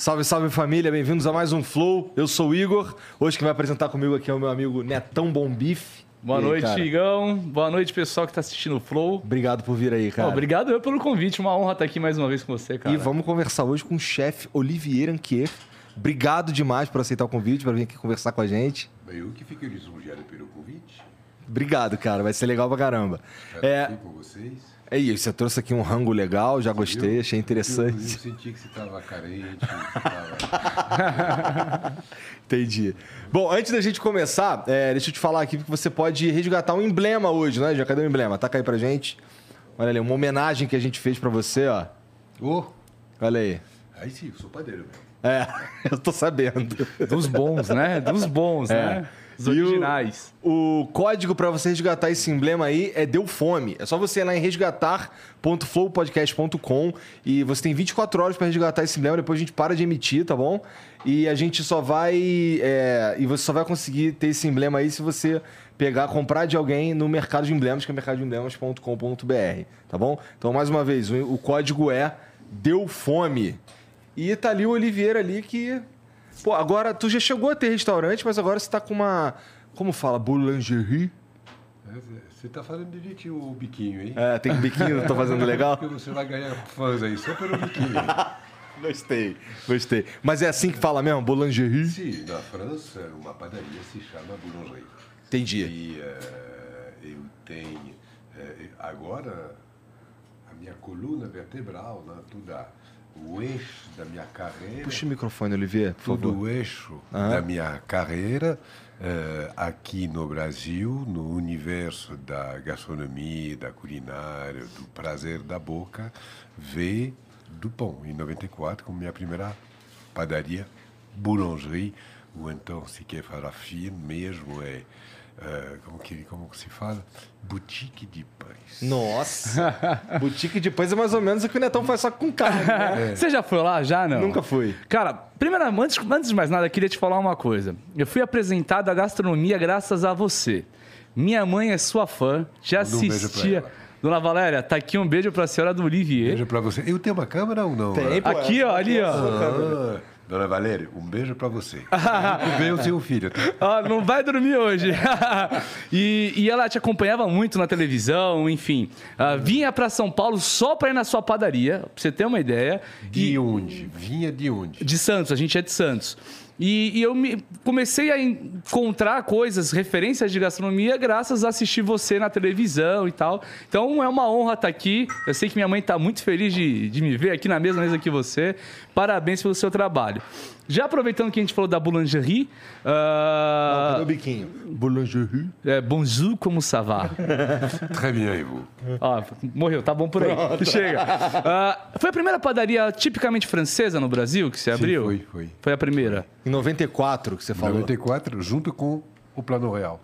Salve, salve família, bem-vindos a mais um Flow. Eu sou o Igor. Hoje quem vai apresentar comigo aqui é o meu amigo Netão Bombife. Boa aí, noite, cara? Igão. Boa noite, pessoal que está assistindo o Flow. Obrigado por vir aí, cara. obrigado eu pelo convite, uma honra estar aqui mais uma vez com você, cara. E vamos conversar hoje com o chefe Olivier Anquier. Obrigado demais por aceitar o convite, para vir aqui conversar com a gente. Eu que fico lisonjeado pelo convite. Obrigado, cara. Vai ser legal pra caramba. É, com vocês. É isso, você trouxe aqui um rango legal, já gostei, Eu- achei Eu, eu interessante. senti que você estava carente. tava- Entendi. Bom, antes da gente começar, é, deixa eu te falar aqui que você pode resgatar um emblema hoje, né? Já cadê o emblema? Taca aí pra gente. Olha ali, uma homenagem que a gente fez pra você, ó. Ô, Olha aí. aí sim, eu sou padeiro mesmo. É, eu tô sabendo. Dos bons, né? Dos bons, né? Os. E o- originais. O, código pra você resgatar esse emblema aí é Deu Fome. É só você ir lá em resgatar.flowpodcast.com e você tem 24 horas pra resgatar esse emblema, depois a gente para de emitir, tá bom? E a gente só vai. é, e você só vai conseguir ter esse emblema aí se você pegar, comprar de alguém no mercado de emblemas, que é mercadoemblemas.com.br, tá bom? Então, mais uma vez, o, o código é Deu Fome. E tá ali o Oliveira ali que. Pô, agora tu já chegou a ter restaurante, mas agora você tá com uma. Como fala? Boulangerie? Você está fazendo direitinho o biquinho, hein? É, tem biquinho, tô fazendo legal? Porque você vai ganhar fãs aí só pelo biquinho. Gostei, gostei. Mas é assim que fala mesmo? Boulangerie? Sim, na França, uma padaria se chama boulangerie. Entendi. E eh, eu tenho. eh, agora, a minha coluna vertebral, né, toda, o eixo da minha carreira. Puxa o microfone, Olivier, por todo favor. o eixo Aham. da minha carreira eh, aqui no Brasil, no universo da gastronomia, da culinária, do prazer da boca, veio do pão, em 94, como minha primeira padaria, boulangerie, ou então, se quer falar fino mesmo, é, eh, como, que, como que se fala? Boutique de pães. Nossa! Boutique de pães é mais ou menos o que o Netão faz só com carne. né? Você já foi lá, já, não? Nunca fui. Cara, primeiro, antes, antes de mais nada, eu queria te falar uma coisa. Eu fui apresentado à gastronomia graças a você. Minha mãe é sua fã, um pra assistia. ela. Dona Valéria, tá aqui um beijo pra senhora do Olivier. Beijo pra você. Eu tenho uma câmera ou não? Tem, pô, Aqui, ó, ali, ó. Ah, Dona Valéria, um beijo pra você. Veio o seu filho. Tá? Ah, não vai dormir hoje. e, e ela te acompanhava muito na televisão, enfim. Ah, vinha pra São Paulo só pra ir na sua padaria, pra você ter uma ideia. De onde? Vinha de onde? De Santos, a gente é de Santos. E, e eu me, comecei a encontrar coisas, referências de gastronomia, graças a assistir você na televisão e tal. Então é uma honra estar aqui. Eu sei que minha mãe está muito feliz de, de me ver aqui na mesma mesa que você. Parabéns pelo seu trabalho. Já aproveitando que a gente falou da boulangerie, ah, Cadê o biquinho? Boulangerie. é, bonjour, como ça va? Très bien, e vous? Ó, morreu, tá bom por aí. Chega. Ah, foi a primeira padaria tipicamente francesa no Brasil que você abriu? foi, foi. Foi a primeira. Em 94 que você falou. 94, junto com o Plano Real.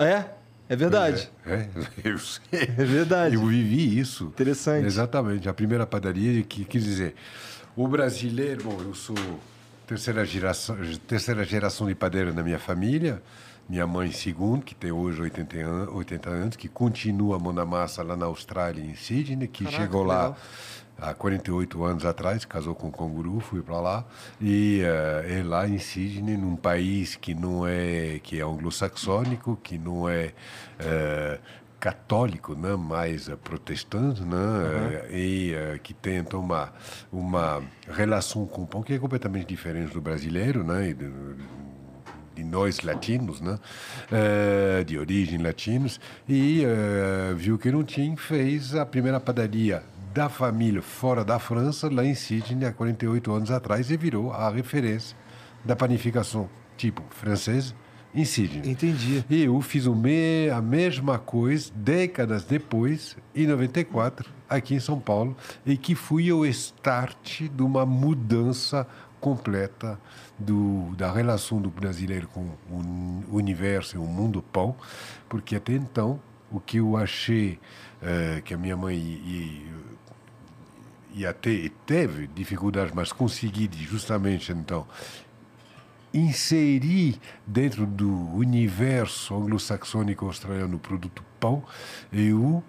É? É verdade. É, eu sei. É verdade. Eu vivi isso. Interessante. Exatamente. A primeira padaria, que quis dizer, o brasileiro, bom, eu sou terceira geração, terceira geração de padeiro na minha família. Minha mãe, segundo, que tem hoje 80 anos, 80 anos que continua a mão na massa lá na Austrália, em Sydney, que Caraca, chegou que lá há 48 anos atrás, casou com um canguru, fui para lá e eh, é lá em Sydney, num país que não é que é anglo-saxônico, que não é eh, católico, né, mais eh, protestante, né, eh, e eh, que tem então uma uma relação com o pão que é completamente diferente do brasileiro, né, e do- de nós latinos, né? Eh, de origem latinos, e eh, viu que não tinha, fez a primeira padaria da família fora da França, lá em Sydney, há 48 anos atrás, e virou a referência da panificação tipo francesa Entendi. E eu fiz o me, a mesma coisa décadas depois, em 94, aqui em São Paulo, e que fui o start de uma mudança completa do, da relação do brasileiro com o universo e o mundo pão, porque até então o que eu achei eh, que a minha mãe e, e até teve dificuldades, mas consegui justamente então inserir dentro do universo anglo-saxônico australiano o produto pão, eu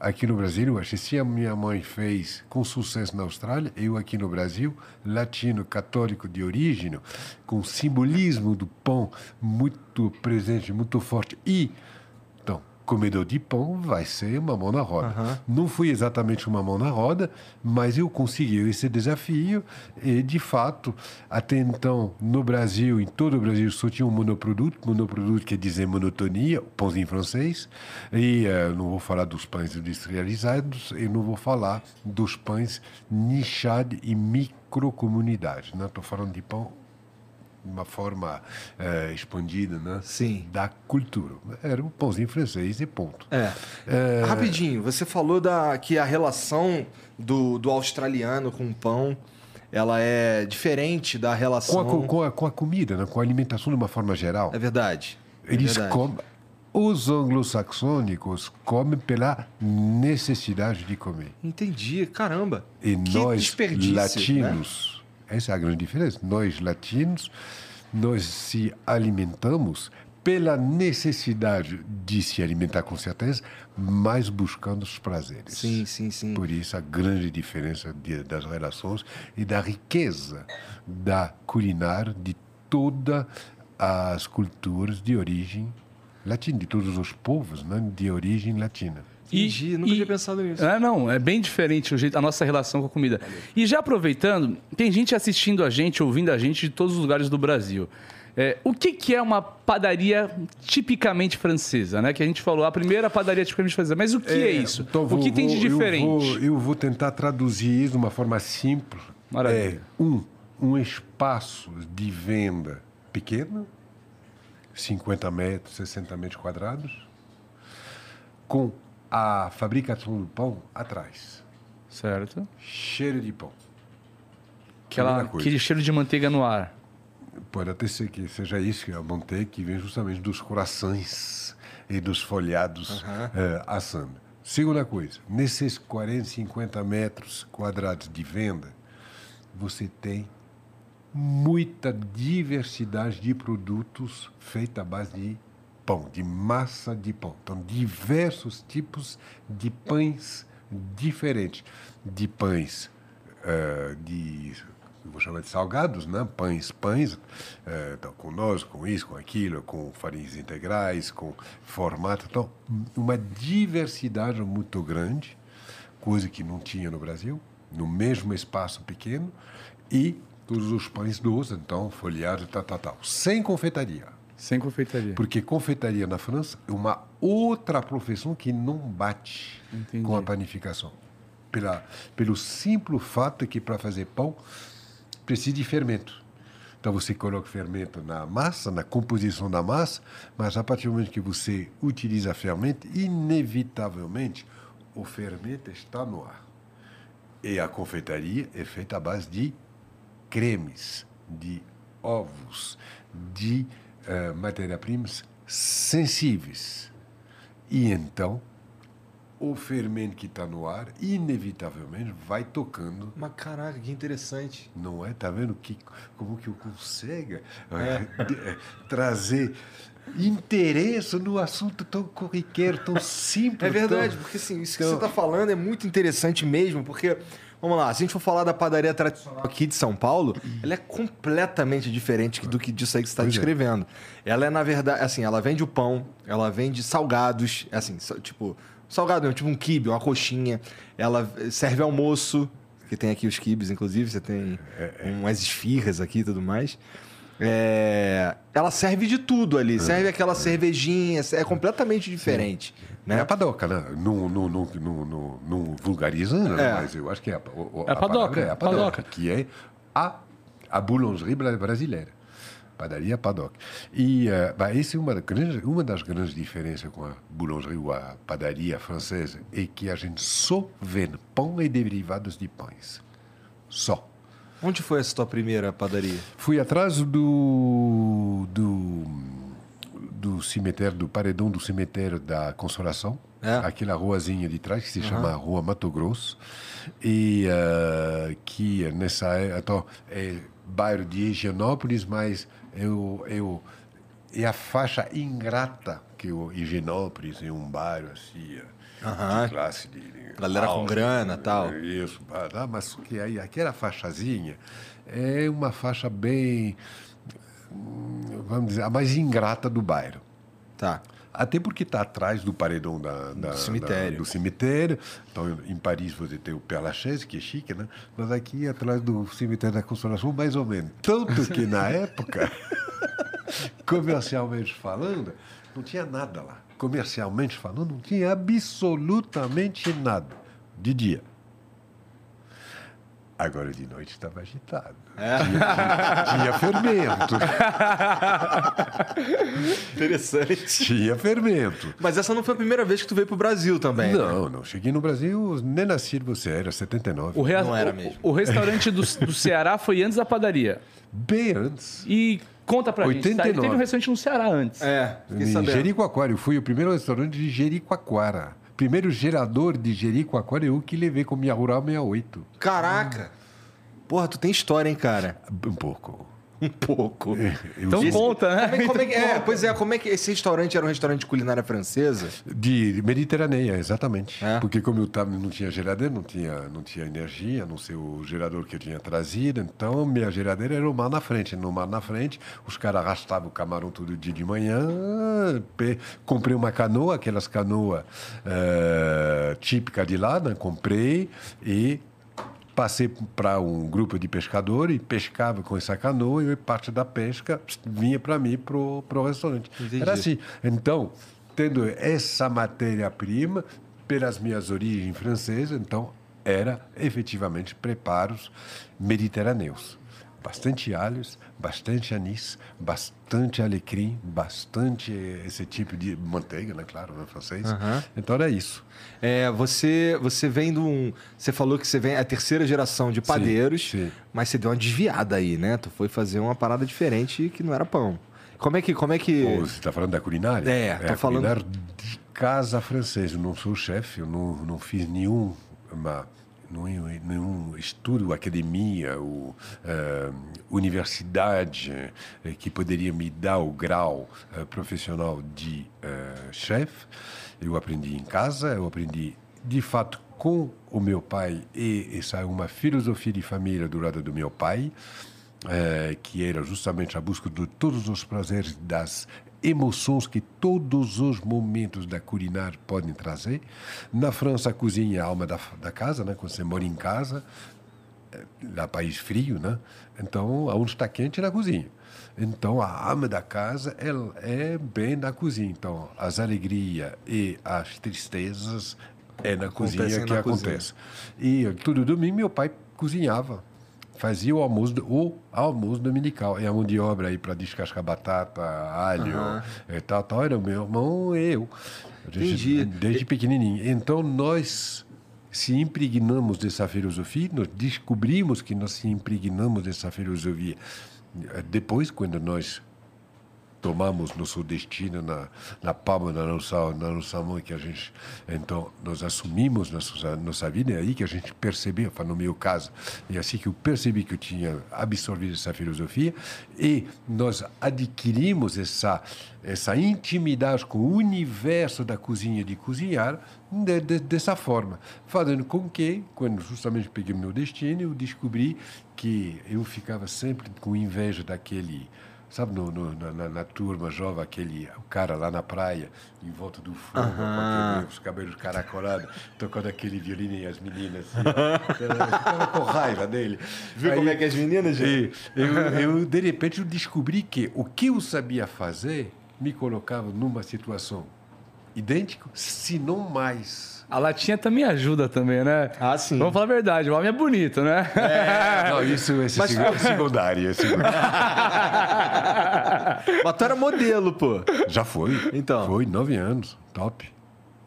aqui no Brasil, acho que se a minha mãe fez com sucesso na Austrália, eu aqui no Brasil, latino, católico de origem, com simbolismo do pão muito presente, muito forte e comedor de pão vai ser uma mão na roda. Não foi exatamente uma mão na roda, mas eu consegui esse desafio e, de fato, até então, no Brasil, em todo o Brasil, só tinha um monoproduto. Monoproduto quer dizer monotonia, pãozinho francês. E eh, não vou falar dos pães industrializados e não vou falar dos pães nichados e microcomunidades. Não estou falando de pão uma forma eh, expandida, né? Sim. Da cultura. Era um pãozinho francês e ponto. É. Rapidinho, você falou da, que a relação do, do australiano com o pão ela é diferente da Com relação. a, co- com, a, com a comida, né? com a alimentação de uma forma geral. É verdade. É Eles verdade. comem. Os anglo-saxônicos comem pela necessidade de comer. Entendi, caramba. E que nós, desperdício, né? Essa é a grande diferença. Nós, latinos, nós se alimentamos pela necessidade de se alimentar com certeza, mas buscando os prazeres. Sim, sim, sim. Por isso a grande diferença de- das relações e da riqueza da culinária de todas as culturas de origem latina, de todos os povos né, de origem latina. Entendi, nunca tinha pensado nisso. É, não, é bem diferente o jeito, a nossa relação com a comida. E já aproveitando, tem gente assistindo a gente, ouvindo a gente de todos os lugares do Brasil. É, o que, que é uma padaria tipicamente francesa, né? Que a gente falou, a primeira padaria tipicamente francesa. Mas o que é, isso? então o vou- que tem de vou- eu diferente? vou- Eu vou, tentar traduzir isso de uma forma simples. Maravilha. É, um, um espaço de venda pequeno, 50 metros, 60 metros quadrados, com a fabricação do pão atrás. Certo. Cheiro de pão. Aquela, aquele cheiro de manteiga no ar. Pode até ser que seja isso, que é a manteiga que vem justamente dos corações e dos folhados eh, assando. Segunda coisa, nesses 40, 50 metros quadrados de venda, você tem muita diversidade de produtos feita à base de pão, de massa de pão. Então, diversos tipos de pães diferentes. De pães eh, de vou chamar de salgados, né? Pães, pães, eh, então, com nós, com isso, com aquilo, com farinhas integrais, com formato, então uma diversidade muito grande, coisa que não tinha no Brasil, no mesmo espaço pequeno e todos os pães doces, então folheados, tal, tal, tal, sem confeitaria. Sem confeitaria. Porque confeitaria na França é uma outra profissão que não bate Entendi. com a panificação. Pela, pelo simples fato que para fazer pão precisa de fermento. Então você coloca fermento na massa, na composição da massa, mas a partir do momento que você utiliza fermento, inevitavelmente o fermento está no ar. E a confeitaria é feita à base de cremes, de ovos, de eh, matéria-primas sensíveis. E então, o fermento que está no ar, inevitavelmente, vai tocando Mas caraca, que interessante. não é? Tá vendo que, como que eu consigo eh, de- eh, trazer interesse no assunto tão corriqueiro, tão simples. É verdade, tão- porque assim, isso que você está falando é muito interessante mesmo, porque, vamos lá, se a gente for falar da padaria tradicional aqui de São Paulo, ela é completamente diferente do que disso aí que você está é. descrevendo. Ela é, na verdade, assim, ela vende o pão, ela vende salgados, assim, sa- tipo, salgado mesmo, tipo um quibe, uma coxinha, ela serve almoço, que tem aqui os quibes, inclusive, você tem umas esfirras aqui e tudo mais. É, ela serve de tudo ali, serve aquela cervejinha, é completamente diferente. É Né? a padoca, né? Não, não, não, não, não, não vulgarizando, né? É. mas eu acho que é a, o- É a padoca, é a padoca, padoca. que é a, a boulangerie bra- brasileira. Padaria padoca. E uh, bah, essa é uma, uma das grandes diferenças com a boulangerie ou a padaria francesa, é que a gente só vende pão e derivados de pães. Só. Onde foi essa tua primeira padaria? Fui atrás do, do, do cemitério, do paredão do cemitério da Consolação, É. aquela ruazinha de trás que se chama Rua Mato Grosso, e eh, que nessa é, então, é bairro de Higienópolis, mas eu, eu, é a faixa ingrata que o Higienópolis é um bairro assim, Aham. de classe de, de Galera com grana, tal. Isso, ah, mas só que aí aquela faixazinha é uma faixa bem, hum, vamos dizer, a mais ingrata do bairro. Tá. Até porque está atrás do paredão da, da- cemitério. da- do cemitério. Então, em Paris você tem o Père Lachaise, que é chique, né? Mas aqui atrás do cemitério da Consolação, mais ou menos. Tanto que na época, comercialmente falando, não tinha nada lá. Comercialmente falando, não tinha absolutamente nada. De dia. Agora de noite estava agitado. Tinha, tinha fermento. Interessante. Tinha fermento. Mas essa não foi a primeira vez que tu veio pro Brasil também. né? Não, não. Cheguei no Brasil, nem nasci você, era 79. O, rea- Não era o- mesmo. o restaurante do, do Ceará foi antes da padaria. Bem antes. E conta pra gente, tá? 89. Teve um restaurante no Ceará antes. É, fiquei Em sabendo. Jericoacoara. Eu fui o primeiro restaurante de Jericoacoara. Primeiro gerador de Jericoacoara eu que levei com minha Rural 68. Caraca. Porra, tu tem história, hein, cara? Um pouco. Um pouco. Eu Então sou conta, né? Como é, como é que, é, pois é, como é que esse restaurante era um restaurante de culinária francesa? de Mediterrânea, exatamente. É? Porque como eu tava, não tinha geladeira, não tinha, não tinha energia, não sei o gerador que eu tinha trazido, então minha geladeira era o mar na frente. No mar na frente, os caras arrastavam o camarão todo dia de manhã. pe- comprei uma canoa, aquelas canoas eh, típicas de lá, né? comprei e passei para um grupo de pescadores e pescava com essa canoa e parte da pesca vinha para mim pro pro restaurante. Entendi. Era assim. Então, tendo essa matéria-prima pelas minhas origens francesas, então era efetivamente preparos mediterrâneos. Bastante alhos, bastante anis, bastante alecrim, bastante esse tipo de manteiga, né? Claro, né? Francês. Aham. Então era isso. É, você, você vem de um. Você falou que você vem a terceira geração de padeiros, sim. mas você deu uma desviada aí, né? Tu foi fazer uma parada diferente que não era pão. Como é que. Como é que... Pô, você está falando da culinária? É, tô a falando- de casa francesa. Eu não sou chefe, eu não, não fiz nenhum, nenhum, nenhum estudo, academia ou eh, universidade eh, que poderia me dar o grau eh, profissional de chefe. Eu aprendi em casa, eu aprendi de fato com o meu pai e essa é uma filosofia de família do lado do meu pai que era justamente a busca de todos os prazeres das emoções que todos os momentos da culinária podem trazer. Na França, a cozinha é a alma da, da casa, né? quando você mora em casa, eh, lá país frio, né? Então, aonde está quente é na cozinha. Então, a alma da casa ela é bem na cozinha. Então, as alegrias e as tristezas é na cozinha Acontecem que na cozinha. acontece. E eh, todo domingo meu pai cozinhava. Fazia o almoço, o almoço dominical. E a mão de obra aí para descascar batata, alho e tal, tal, era o meu irmão e eu. Desde, Entendi. desde pequenininho. Então, nós se impregnamos dessa filosofia, nós descobrimos que nós se impregnamos dessa filosofia. Eh, Depois, quando nós tomamos nosso destino na, na palma da nossa, na nossa mão, que a gente, então, nós assumimos nossa, nossa vida, é aí que a gente percebeu, no meu caso, é assim que eu percebi que eu tinha absorvido essa filosofia, e nós adquirimos essa, essa intimidade com o universo da cozinha, de cozinhar, de, de, dessa forma, fazendo com que, quando justamente peguei meu destino, eu descobri que eu ficava sempre com inveja daquele Sabe, no, no, na, na, turma jovem, aquele o cara lá na praia, em volta do fogo, com aquele, os cabelos caracolados, tocando aquele violino e as meninas. Assim, ficava com raiva dele. Viu Aí, como é que as meninas, gente? Eu, eu, de repente, eu descobri que o que eu sabia fazer me colocava numa situação idêntica, se não mais a latinha também ajuda também, né? Ah, sim. Vamos falar a verdade, o homem é bonito, né? É, não, isso esse Mas... é secundário. É secundário. Mas tu era modelo, pô. Já foi. Então. Foi, nove anos. Top.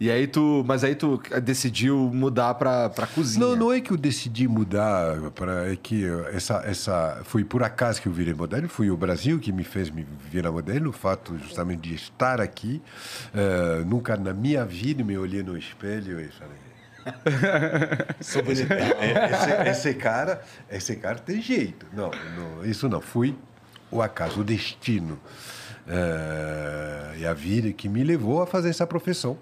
E aí tu, mas aí tu decidiu mudar para para cozinha? Não, não é que eu decidi mudar para é que essa essa foi por acaso que eu virei modelo, foi o Brasil que me fez me virar modelo, o fato justamente de estar aqui. Uh, nunca na minha vida me olhei no espelho e falei Sou bonitão. esse, esse, cara, esse cara tem jeito. Não, não, isso não. Fui o acaso, o destino uh, e a vida que me levou a fazer essa profissão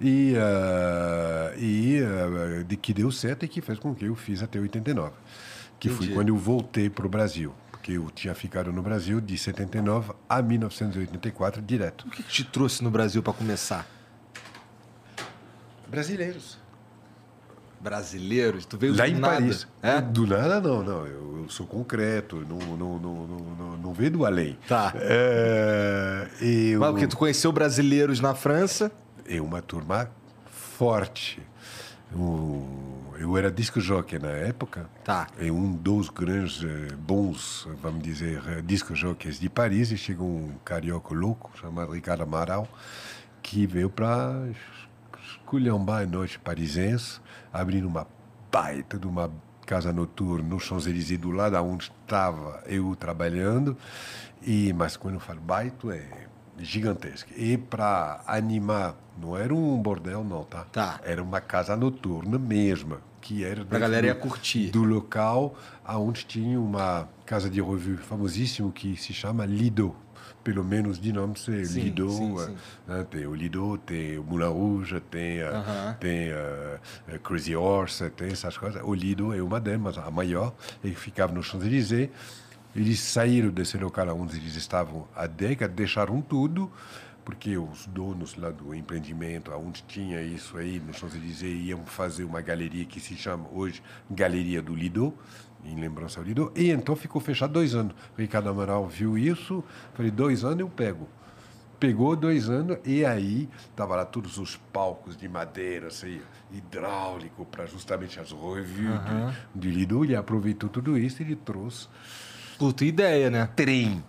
e, uh, e uh, de que deu certo e que fez com que eu fiz até 89, que Entendi. foi quando eu voltei para o Brasil. Porque eu tinha ficado no Brasil de 79 a 1984 direto. O que te trouxe no Brasil para começar? Brasileiros. Brasileiros? Tu veio Lá do em nada? Paris. É? Do nada, não, não. Eu, eu sou concreto, não, não, não, não, não, veio do além. Tá. É, eu... Mas porque tu conheceu brasileiros na França? É uma turma forte. eu era disco jockey na época. Tá. É um dos grandes eh, bons, vamos dizer, eh, disco jockeys de Paris. E chegou um carioca louco chamado Ricardo Amaral, que veio para esculhambar a noite parisense, abrindo uma baita de uma casa noturna no Champs-Élysées, do lado onde estava eu trabalhando. E, mas quando eu falo baito, é gigantesca. E para animar, não era um bordel, não, tá? Tá. Era uma casa noturna mesmo, que era. A galera ia curtir. Do local aonde tinha uma casa de revue famosíssimo que se chama Lido. Pelo menos de nome ser sim, Lido. Sim, sim. Né? Tem o Lido, tem o Moulin Rouge, tem, uh -huh. tem uh, Crazy Horse, tem essas coisas. O Lido é uma delas, a maior, e ficava no Champs-Élysées. Eles saíram desse local onde eles estavam há décadas, deixaram tudo, porque os donos lá do empreendimento, onde tinha isso aí, no Champs-Élysées, iam fazer uma galeria que se chama hoje Galeria do Lido, em lembrança ao Lido, e então ficou fechado dois anos. O Ricardo Amaral viu isso, falei, dois anos eu pego. Pegou dois anos e aí tava lá todos os palcos de madeira, assim, hidráulico, para justamente as reviews uhum. de, de Lido. Ele aproveitou tudo isso e ele trouxe Puta ideia, né? Trem.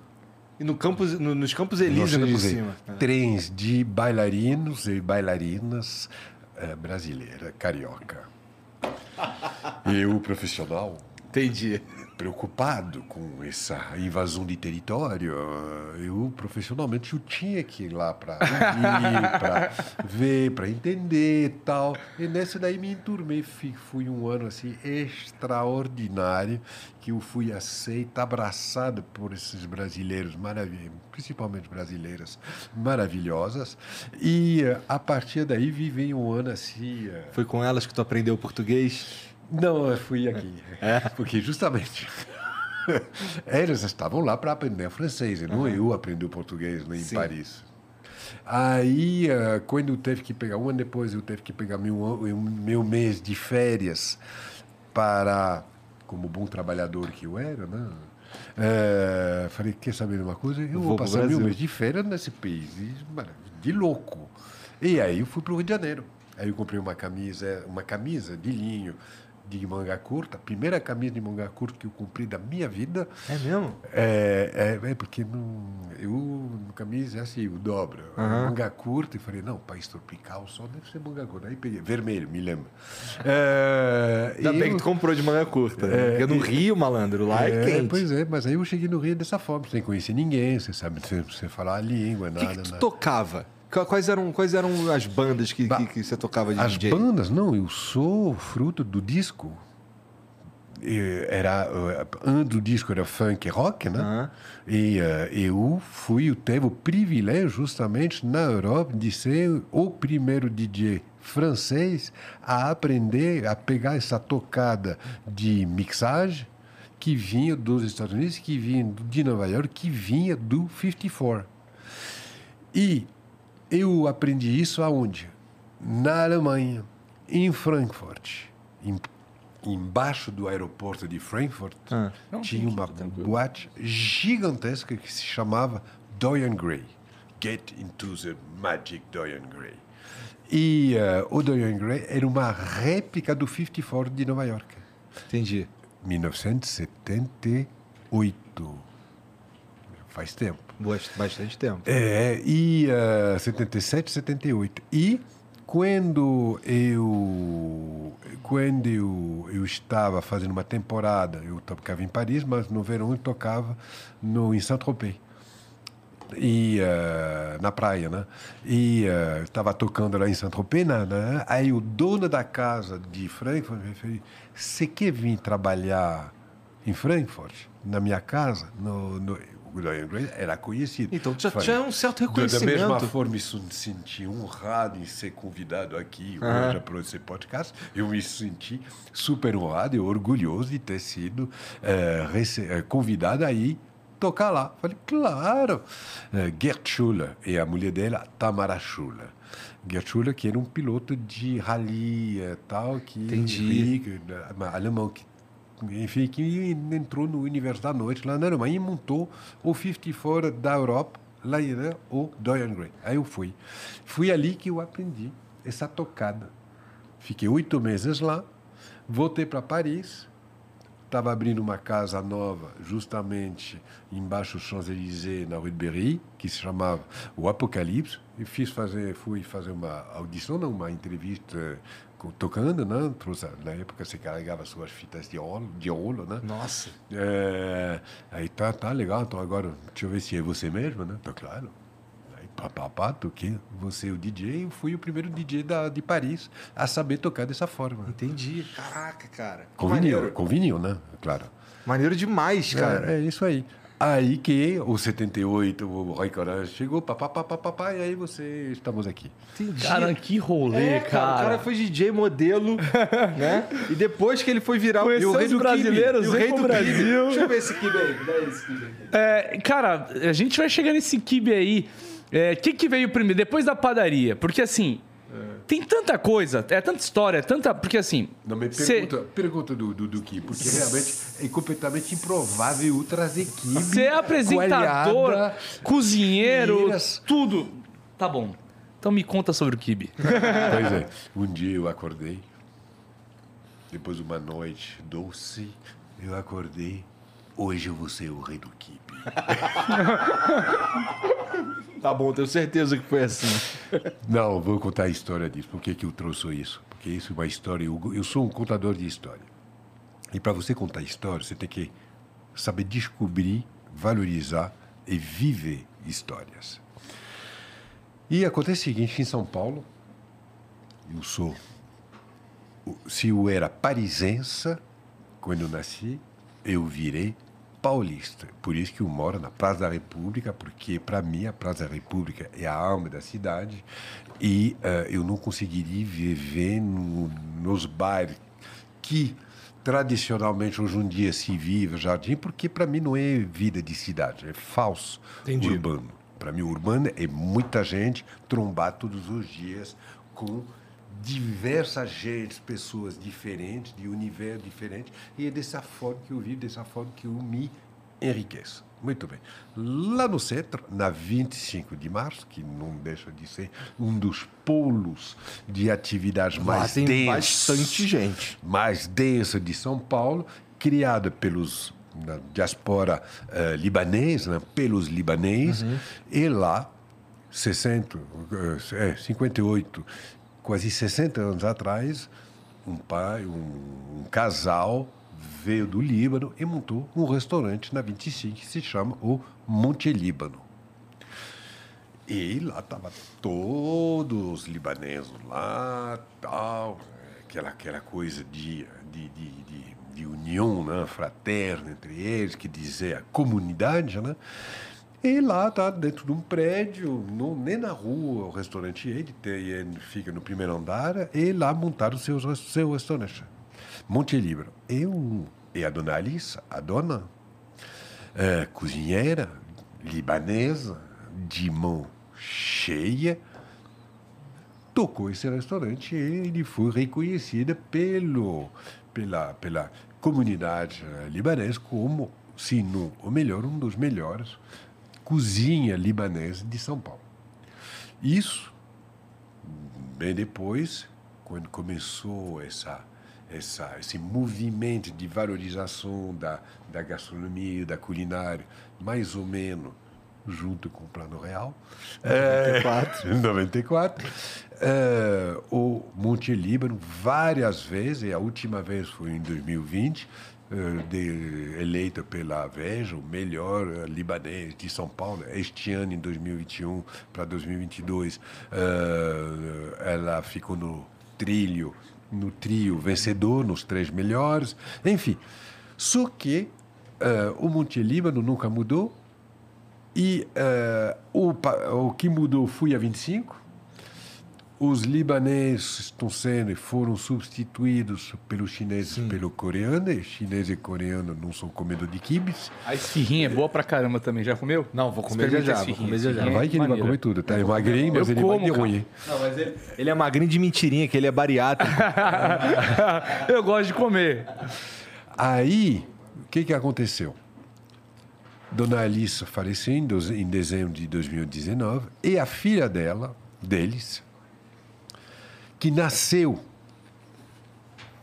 E no campus, no, nos Campos Elíseos, por cima. Trens de bailarinos e bailarinas é, brasileira, carioca. Eu, profissional. Entendi preocupado com essa invasão de território, eu profissionalmente eu tinha que ir lá para para ver, para entender tal. E nessa daí me enturmei, fui um ano assim extraordinário que eu fui aceito, abraçado por esses brasileiros maravilhosos, principalmente brasileiras maravilhosas. E a partir daí vivi um ano assim. Eh, Foi com elas que tu aprendeu português? Não, eu fui aqui. É? Porque justamente eles estavam lá para aprender francês, e não uhum. eu aprendi o português em Sim. Paris. Aí, uh, quando eu teve que pegar, um ano depois, eu teve que pegar meu, meu mês de férias para, como bom trabalhador que eu era, né? Uh, falei, quer saber de uma coisa? Eu vou, vou passar meu mês de férias nesse país, de louco. E aí eu fui para o Rio de Janeiro. Aí eu comprei uma camisa, uma camisa de linho, de manga curta, a primeira camisa de manga curta que eu comprei da minha vida. É mesmo? É, é, é porque não, eu, camisa é assim, o dobro. Manga curta, e falei, não, país tropical só deve ser manga curta. Aí peguei, vermelho, me lembro. É, Ainda bem eu- que tu comprou de manga curta. né? Porque no Rio, malandro, lá é, é, quente. Pois é, mas aí eu cheguei no Rio dessa forma, sem conhecer ninguém, você sabe, sem, sem falar a língua, O nada. que, que tu nada. tocava? Qu- Quais eram, quais eram as bandas que, que, que você tocava de As DJ? bandas, não, eu sou fruto do disco. Era, eh, um do disco era funk e rock, né? Aham. E eh, eu fui, eu teve o privilégio justamente na Europa de ser o primeiro DJ francês a aprender a pegar essa tocada de mixagem que vinha dos Estados Unidos, que vinha de Nova York, que vinha do 54. E eu aprendi isso aonde? Na Alemanha, em Frankfurt. Em, embaixo do aeroporto de Frankfurt, Ah. tinha uma boate gigantesca que se chamava Dorian Gray. Get into the magic Dorian Gray. E eh, o Dorian Gray era uma réplica do 54 de Nova York. Entendi. 1978. Faz tempo. Bastante tempo. É, e uh, 77, 78. E quando eu quando eu, eu estava fazendo uma temporada, eu tocava em Paris, mas no verão eu tocava no em Saint-Tropez. E eh, na praia, né? E eh, estava tocando lá em Saint-Tropez, né, né? aí o dono da casa de Frankfurt me fez: Você quer vir trabalhar em Frankfurt, na minha casa? No, no, Dorian Gray era conhecido. Então já Falei, tinha um certo da- Da mesma reconhecimento. forma, me sun- senti honrado em ser convidado aqui Aham. hoje para esse podcast. Eu me senti super honrado e orgulhoso de ter sido eh, convidado aí tocar lá. Falei, claro. Eh, Gerd Schuller e a mulher dela, Tamara Schuller. Gerd Schuller, que era um piloto de rally e tal, que Entendi. rico, alemão, que enfim, que entrou no universo da noite lá na Alemanha e montou o 54 da Europa, lá né, o Dorian Gray. Aí eu fui. Fui ali que eu aprendi essa tocada. Fiquei oito meses lá, voltei para Paris, estava abrindo uma casa nova, justamente embaixo do Champs-Élysées, na Rue de Berry, que se chamava O Apocalipse. E fiz fazer, fui fazer uma audição, não, uma entrevista tocando, né? Trouxe- Na época você carregava suas fitas de ouro, de ouro né? Nossa. É, aí tá, tá legal, então agora, deixa eu ver se é você mesmo, né? Tá claro. Aí pá, pá, pá, toquei. Você é o DJ, eu fui o primeiro DJ da, de Paris a saber tocar dessa forma. Entendi. Caraca, cara. Que Com vinil, maneiro. com vinil, né? Claro. Maneiro demais, cara. É, é isso aí. Aí que o 78, o Roy Corange chegou, papapá, papapá, e aí você, estamos aqui. Entendi. Cara, que rolê, É, cara, O cara foi DJ modelo, né? E depois que ele foi virar Conheceu o rei os do brasileiros, kibe. E o rei pro do kibe. Brasil. Deixa eu ver esse kibe aí. Dá esse kibe aqui. É, cara, a gente vai chegar nesse kibe aí. O que, que veio primeiro? Depois da padaria. Porque assim, tem tanta coisa, é tanta história, é tanta. Porque assim. Não me cê- pergunta, pergunta do, do, do Ki, porque realmente é completamente improvável trazer Ki. Você é apresentador, coalhada, cozinheiro, tudo. Tá bom. Então me conta sobre o kibe. Pois é, um dia eu acordei, depois de uma noite doce, eu acordei, hoje eu vou ser o rei do kibe. Tá bom, tenho certeza que foi assim. Não, vou contar a história disso. Por que, que eu trouxe isso? Porque isso é uma história. Eu, eu sou um contador de história. E para você contar história, você tem que saber descobrir, valorizar e viver histórias. E acontece o seguinte: em São Paulo, eu sou. Se eu era parisense, quando eu nasci, eu virei paulista. Por isso que eu moro na Praça da República, porque para mim a Praça da República é a alma da cidade e eh, eu não conseguiria viver no- nos bairros que tradicionalmente hoje em dia se vive jardim, porque para mim não é vida de cidade, é falso Entendi. urbano. Para mim, urbano é muita gente trombar todos os dias com diversas gentes, pessoas diferentes, de universo diferente, e é dessa forma que eu vivo, dessa forma que eu me enriqueço. Muito bem. Lá no centro, na 25 de março, que não deixa de ser um dos polos de atividades Lá mais tem densos, bastante gente. mais denso de São Paulo, criada pelos na diaspora eh, libanesa, né, pelos libaneses, e lá 60, eh, é, 58, quase 60 anos atrás, um pai, um, um casal veio do Líbano e montou um restaurante na 25 que se chama o Monte Líbano. E lá estavam todos os libaneses lá, tal, aquela, aquela coisa de, de, de, de, de união né, fraterna entre eles, que dizer a comunidade, né? E lá tá dentro de um prédio, não, nem na rua, o restaurante ele, tem, ele fica no primeiro andar, e lá montaram o seu, restaurante. Monte Libro. E, um, e a dona Alice, a dona, é, cozinheira libanesa, de mão cheia, tocou esse restaurante e ele foi reconhecido pelo, pela, pela comunidade libanesa como, se não o melhor, um dos melhores cozinha libanesa de São Paulo. Isso, bem depois, quando começou essa, essa, esse movimento de valorização da, da gastronomia, da culinária, mais ou menos junto com o Plano Real, 94, 94 eh, o Monte Líbano várias vezes, e a última vez foi em 2020, eh, de, eleita pela Veja, o melhor eh, libanês de São Paulo. Este ano, em 2021 para 2022, eh, ela ficou no trilho, no trio vencedor, nos três melhores. Enfim, só que eh, o Monte Líbano nunca mudou, e eh, o, o que mudou foi a 25. Os libaneses estão sendo e foram substituídos pelos chineses e pelo coreano. E chinês e coreano não são comedor de kibis. A esfirrinha é boa pra caramba também. Já comeu? Não, vou comer já já, vou comer já Vai que ele vai comer tudo, tá? É magrinho, mas Eu ele vai como, de cara. ruim. Não, mas ele, ele é magrinho de mentirinha, que ele é bariátrico. Eu gosto de comer. Aí, o que, que aconteceu? Dona Alice faleceu em, doze- em dezembro de 2019 e a filha dela, deles, que nasceu,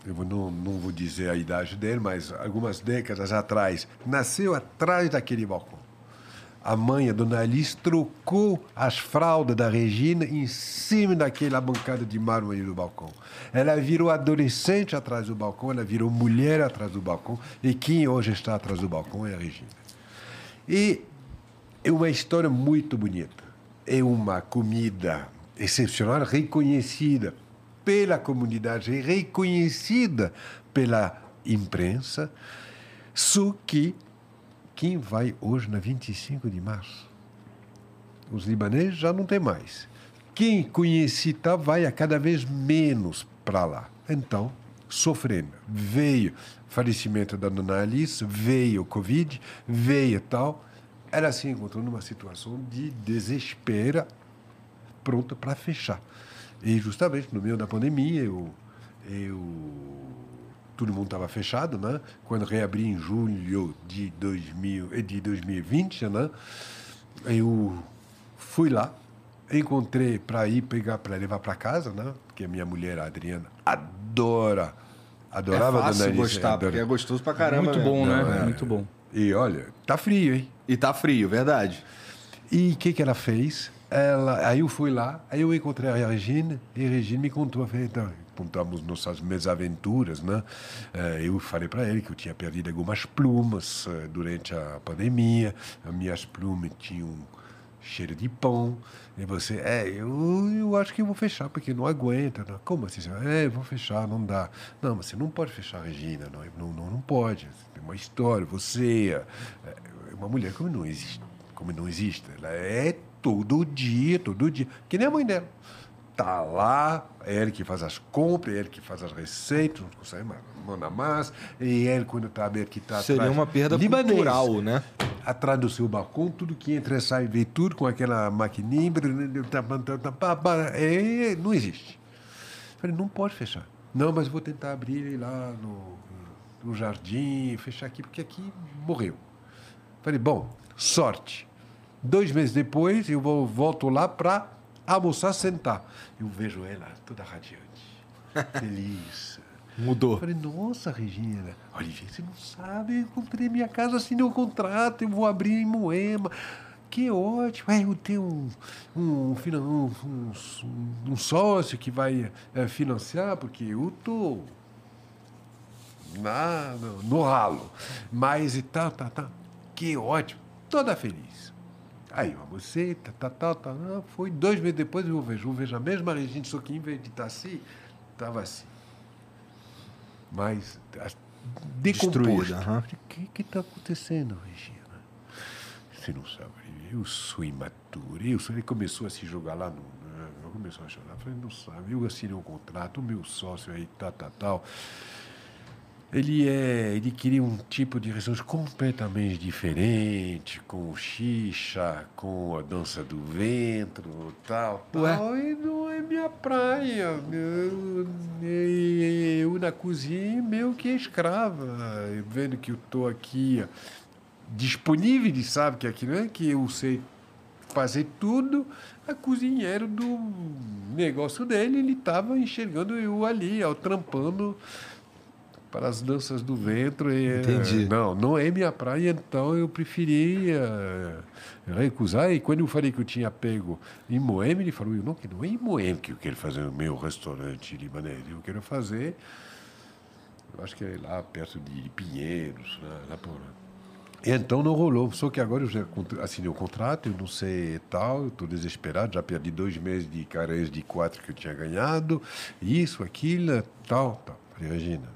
eu não, não vou dizer a idade dele, mas algumas décadas atrás, nasceu atrás daquele balcão. A mãe, a Dona Alice, trocou as fraldas da Regina em cima daquela bancada de mármore do balcão. Ela virou adolescente atrás do balcão, ela virou mulher atrás do balcão, e quem hoje está atrás do balcão é a Regina. E é uma história muito bonita. É uma comida excepcional, reconhecida pela comunidade, reconhecida pela imprensa, só que quem vai hoje na 25 de março? Os libaneses já não tem mais. Quem conheci tá, vai a cada vez menos para lá. Então, sofrendo. Veio falecimento da dona Alice, veio Covid, veio tal. Ela se encontrou numa situação de desespero, pronta para fechar. E justamente no meio da pandemia, eu, eu todo mundo estava fechado, né? Quando reabri em julho de, 2000, eh, de 2020, né? Eu fui lá, encontrei para ir pegar, para levar para casa, né? Porque a minha mulher, a Adriana, adora, É adorava a fácil Dona Alice, gostar, adora. porque é gostoso pra caramba. Muito bom, Não, né? é. Muito bom. E olha, tá frio, hein? E tá frio, verdade. E o que, que ela fez? Ela, aí eu fui lá, aí eu encontrei a Regina, e a Regina me contou, eu falei, então, contamos nossas minhas aventuras, né? Eh, Eu falei para ele que eu tinha perdido algumas plumas eh, durante a pandemia, as minhas plumas tinham cheiro de pão, e você, é, eu, eu acho que eu vou fechar, porque não aguenta. Né? Como assim? É, eu vou fechar, não dá. Não, mas você não pode fechar, Regina, não, não, não, não pode. Tem uma história, você é é uma mulher como não existe, como não existe. Ela é todo dia, todo dia, que nem a mãe dela. Tá lá, é ele que faz as compras, é ele que faz as receitas, não consegue mais, manda mais, e ele quando está aberto que está Seria uma perda cultural, né? Atrás do seu balcão, tudo que entra e sai, vê tudo com aquela maquininha, tá, tá, tá, pá, pá, é, não existe. Falei, não pode fechar. Não, mas vou tentar abrir lá no, no jardim, fechar aqui, porque aqui morreu. Falei, bom, sorte. Dois meses depois, eu vou, volto lá para almoçar, sentar. Eu vejo ela toda radiante, feliz. Mudou. Falei, nossa, Regina, Olivier, você não sabe, eu encontrei minha casa, assinei um contrato, eu vou abrir em Moema. Que ótimo. É, eu tenho um, um, um, um, um sócio que vai eh, financiar, porque eu tô na, no, no ralo. Mas e tal, tá, tá. Que ótimo. Toda feliz. Aí almocei, tá, tá, tá, tá. Foi dois meses depois eu vejo, eu vejo a mesma Regina, só que em vez de estar assim, estava assim. Mas. Destruída. O que está acontecendo, Regina? Você não sabe, eu sou imaturo. Eu sou, ele começou a se jogar lá no. né, Começou a chorar. Eu falei, não sabe, eu assinei um contrato, o meu sócio aí, tal, tal, tal. Ele é, ele queria um tipo de restaurante completamente diferente, com xixa, com a dança do ventre, tal, Ué? tal. E não é minha praia. Eu, eu na cozinha meio que escrava, vendo que eu estou aqui disponível, ele sabe que aqui não é que eu sei fazer tudo. A cozinheira do negócio dele, ele estava enxergando eu ali, ó, trampando para as danças do ventre. E, Entendi. Não, não é minha praia, então eu preferi eh, recusar. E quando eu falei que eu tinha pego em Moema, ele falou, não, que não é em Moema que eu quero fazer o meu restaurante libanês. Eu quero fazer, eu acho que é lá perto de Pinheiros, lá, lá por... Então não rolou. Só que agora eu já assinei o contrato, eu não sei tal, estou desesperado, já perdi dois meses de carência de quatro que eu tinha ganhado, isso, aquilo, tal, tal. Falei, Regina,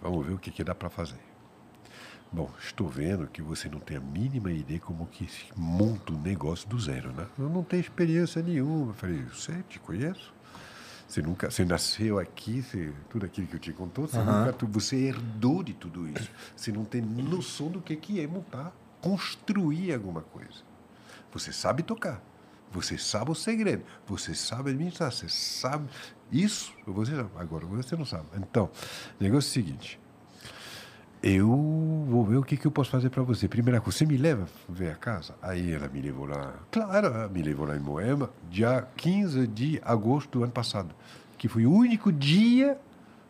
vamos ver o que, que dá para fazer. Bom, estou vendo que você não tem a mínima ideia como que se monta um negócio do zero, né? Eu não tenho experiência nenhuma. Eu falei, você te conheço? Você nunca, você nasceu aqui, você, tudo aquilo que eu te contou, você, nunca, tu- você herdou de tudo isso. Você não tem noção do que, que é montar, construir alguma coisa. Você sabe tocar, você sabe o segredo, você sabe administrar, você sabe isso, você sabe. Agora você não sabe. Então, o negócio é o seguinte. Eu vou ver o que, que eu posso fazer para você. Primeira coisa, você me leva ver a casa? Aí ela me levou lá. Claro, me levou lá em Moema, dia 15 de agosto do ano passado, que foi o único dia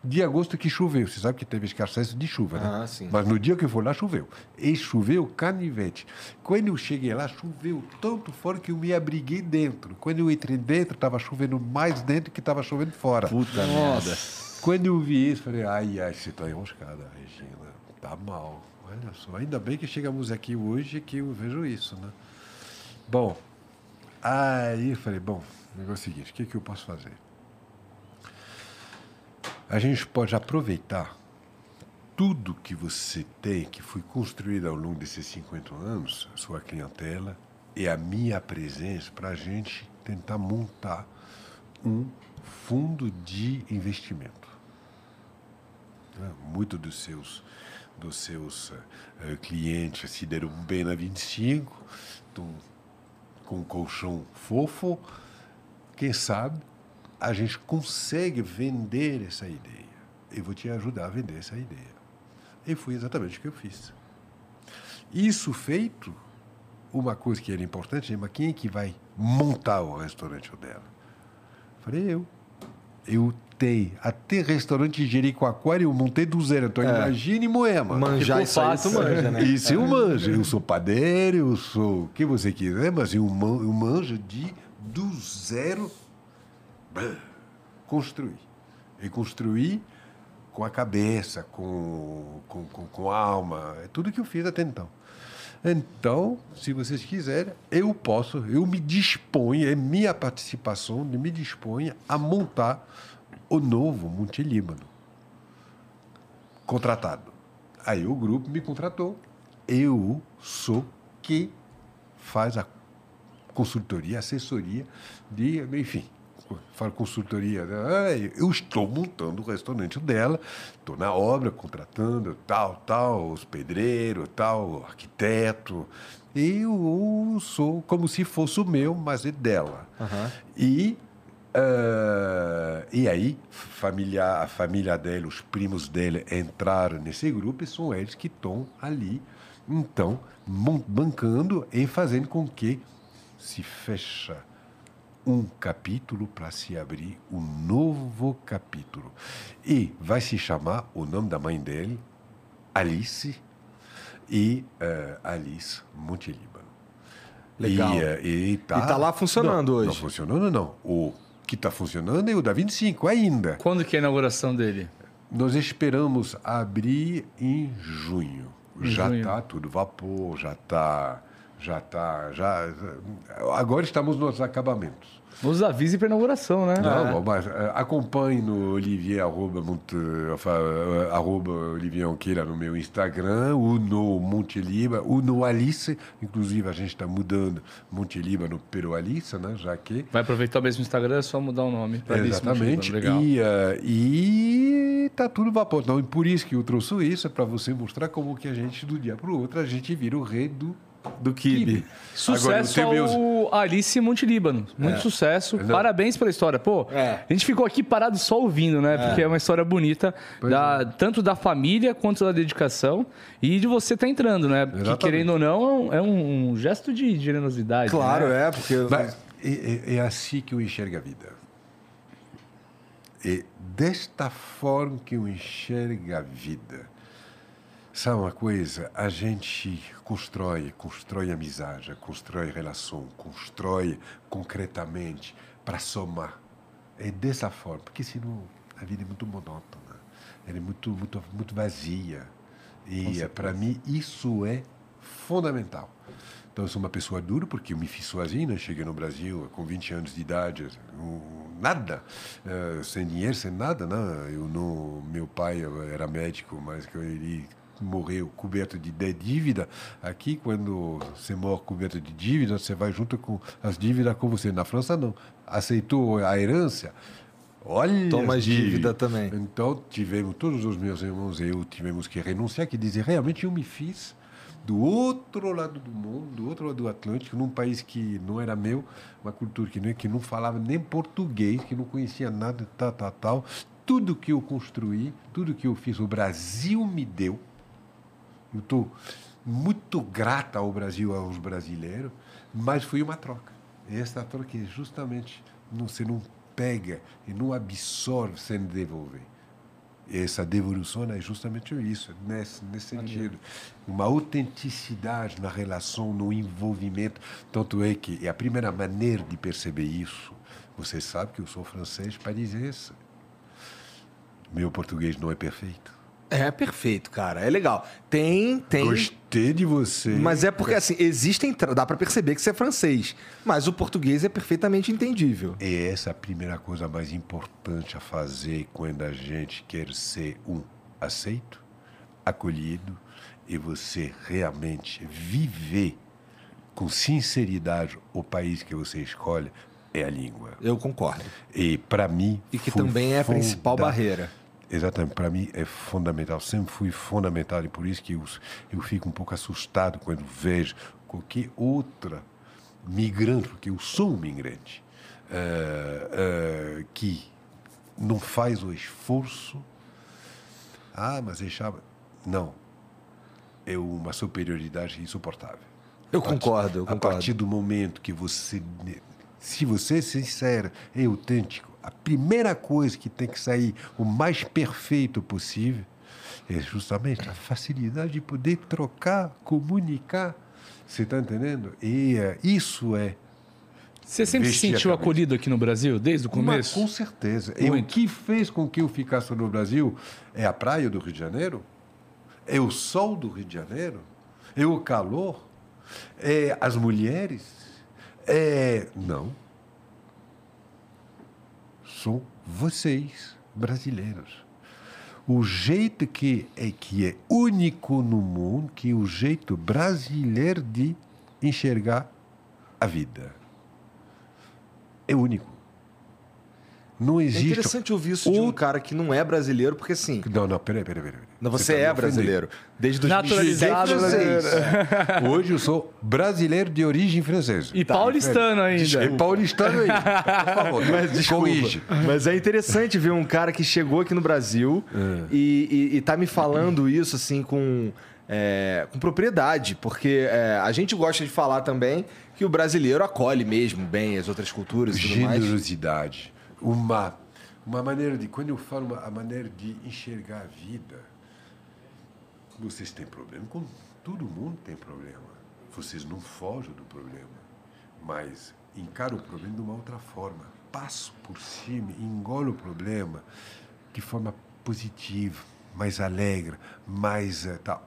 de agosto que choveu. Você sabe que teve escassez de chuva, né? Ah, sim. Mas no dia que eu fui lá, choveu. E choveu canivete. Quando eu cheguei lá, choveu tanto fora que eu me abriguei dentro. Quando eu entrei dentro, estava chovendo mais dentro que estava chovendo fora. Puta merda. Quando eu vi isso, falei, ai, ai, você está enroscada, Regina. Tá mal. Olha só. Ainda bem que chegamos aqui hoje que eu vejo isso, né? Bom, aí eu falei, bom, o negócio é o seguinte, o que, que eu posso fazer? A gente pode aproveitar tudo que você tem, que foi construído ao longo desses 50 anos, a sua clientela e a minha presença, para a gente tentar montar um fundo de investimento. né? Muito dos seus, dos seus eh, clientes se deram bem na 25, estão com um colchão fofo. Quem sabe a gente consegue vender essa ideia. Eu vou te ajudar a vender essa ideia. E foi exatamente o que eu fiz. Isso feito, uma coisa que era importante, mas quem é que vai montar o restaurante dela? Falei eu. Eu tenho até restaurante de Jericoacoara eu montei do zero. Então imagine Moema. Manjar isso aí, tu fácil. manja, né? Isso eu manjo. Eu sou padeiro, eu sou o que você quiser, mas eu manjo de do zero construir. E construir com a cabeça, com, com, com, com a alma. É tudo que eu fiz até então. Então, se vocês quiserem, eu posso, eu me disponho, é minha participação, me disponho a montar o novo Monte Líbano contratado. Aí o grupo me contratou. Eu sou que faz a consultoria, assessoria de, enfim, falo consultoria, né? Eu estou montando o restaurante dela, estou na obra, contratando tal, tal, os pedreiros, tal, arquiteto. Eu sou como se fosse o meu, mas é dela. E ah, e aí, família, a família dela, os primos dela entraram nesse grupo e são eles que estão ali Então, bancando e fazendo com que se fecha um capítulo para se abrir um novo capítulo. E vai se chamar o nome da mãe dele, Alice, e eh, Alice Montelíbano. Legal. E, eh, e tá, lá funcionando não, hoje. Não funcionando, não. O que está funcionando é o da 25 ainda. Quando que é a inauguração dele? Nós esperamos abrir em junho. Em já está tudo vapor, já está, já tá, já. Agora estamos nos acabamentos. Nos avise para inauguração, né? Não, mas eh, acompanhe no Olivier arroba, enfin, eh, arroba Olivier Anqueira no meu Instagram, ou no Monte Liba, ou no Alice. Inclusive a gente está mudando Monte Liba no Pero Alice, né? Já que Vai aproveitar o mesmo Instagram, é só mudar o nome. Alice Exatamente. Legal. E, e tá tudo vapor. Então, e por isso que eu trouxe isso, é para você mostrar como que a gente, do dia para o outro, a gente vira o rei do, Do Kibe. Sucesso Agora, ao Alice Monte Líbano. Muito sucesso. Não. Parabéns pela história. Pô, É. a gente ficou aqui parado só ouvindo, né? Porque é uma história bonita, da- tanto da família quanto da dedicação e de você estar entrando, né? Porque, Exatamente. querendo ou não, é um, um gesto de generosidade. Claro, né? é, porque. Mas é, é- é assim que eu enxergo a vida. É desta forma que eu enxergo a vida. Sabe uma coisa? A gente constrói, constrói amizade, constrói relação, constrói concretamente para somar. É dessa forma, porque senão a vida é muito monótona, ela é muito, muito, muito vazia. E para mim isso é fundamental. Então, eu sou uma pessoa dura porque eu me fiz sozinho, né? cheguei no Brasil com 20 anos de idade, nada, eh, sem dinheiro, sem nada. Né? Eu não, meu pai era médico, mas que ele morreu coberto de de dívida. Aqui, quando você morre coberto de dívida, você vai junto com as dívidas com você. Na França, não. Aceitou a herança. Olha Toma dívida dívidas. também. Então, tivemos, todos os meus irmãos e eu tivemos que renunciar, que dizer, realmente eu me fiz do outro lado do mundo, do outro lado do Atlântico, num país que não era meu, uma cultura que não, que não falava nem português, que não conhecia nada, tal, tal, tal. Tudo que eu construí, tudo que eu fiz, o Brasil me deu. Eu estou muito grata ao Brasil, aos brasileiros, mas foi uma troca. E essa troca é justamente, não, você não pega e não absorve sem devolver. Essa devolução é justamente isso, nesse, nesse sentido. Uma autenticidade na relação, no envolvimento. Tanto é que é a primeira maneira de perceber isso. Você sabe que eu sou francês parisiense. Meu português não é perfeito. É perfeito, cara. É legal. Tem, tem. Gostei de você. Mas é porque, assim, existem. Dá pra perceber que você é francês. Mas o português é perfeitamente entendível. É essa a primeira coisa mais importante a fazer quando a gente quer ser um aceito, acolhido e você realmente viver com sinceridade o país que você escolhe é a língua. Eu concordo. E para mim E que também é a principal barreira. Exatamente, para mim é fundamental, sempre fui fundamental e por isso que eu, eu fico um pouco assustado quando vejo qualquer outra migrante, porque eu sou um migrante, eh, eh, que não faz o esforço. Ah, mas deixava. Não. É uma superioridade insuportável. Eu A partir- concordo, eu A concordo. partir do momento que você. Se você é sincero e autêntico, a primeira coisa que tem que sair o mais perfeito possível é justamente a facilidade de poder trocar, comunicar. Você está entendendo? E eh, isso é. Você sempre se sentiu acolhido aqui no Brasil, desde o começo? com certeza. E o Muito. que fez com que eu ficasse no Brasil é a praia do Rio de Janeiro, é o sol do Rio de Janeiro, é o calor, é as mulheres, é. Não. São vocês, brasileiros. O jeito que é, que é único no mundo, que é o jeito brasileiro de enxergar a vida. É único. Não É existe. interessante ouvir isso de um cara que não é brasileiro, porque assim. Não, não, peraí, peraí, peraí. Não, você, tá me é brasileiro. Desde os Naturalizado 16 brasileiro. Hoje eu sou brasileiro de origem francesa. E paulistano ainda. É paulistano ainda. Por favor, Mas desculpa. corrige. Mas é interessante ver um cara que chegou aqui no Brasil É. e, e, e tá me falando isso assim com é, com propriedade, porque é, a gente gosta de falar também que o brasileiro acolhe mesmo bem as outras culturas e tudo mais. generosidade, uma uma maneira de quando eu falo uma, a maneira de enxergar a vida. Vocês têm problema com todo mundo tem problema. Vocês não fogem do problema, mas encaram o problema de uma outra forma. Passo por cima, engolo o problema de forma positiva, mais alegre, mais eh, tal.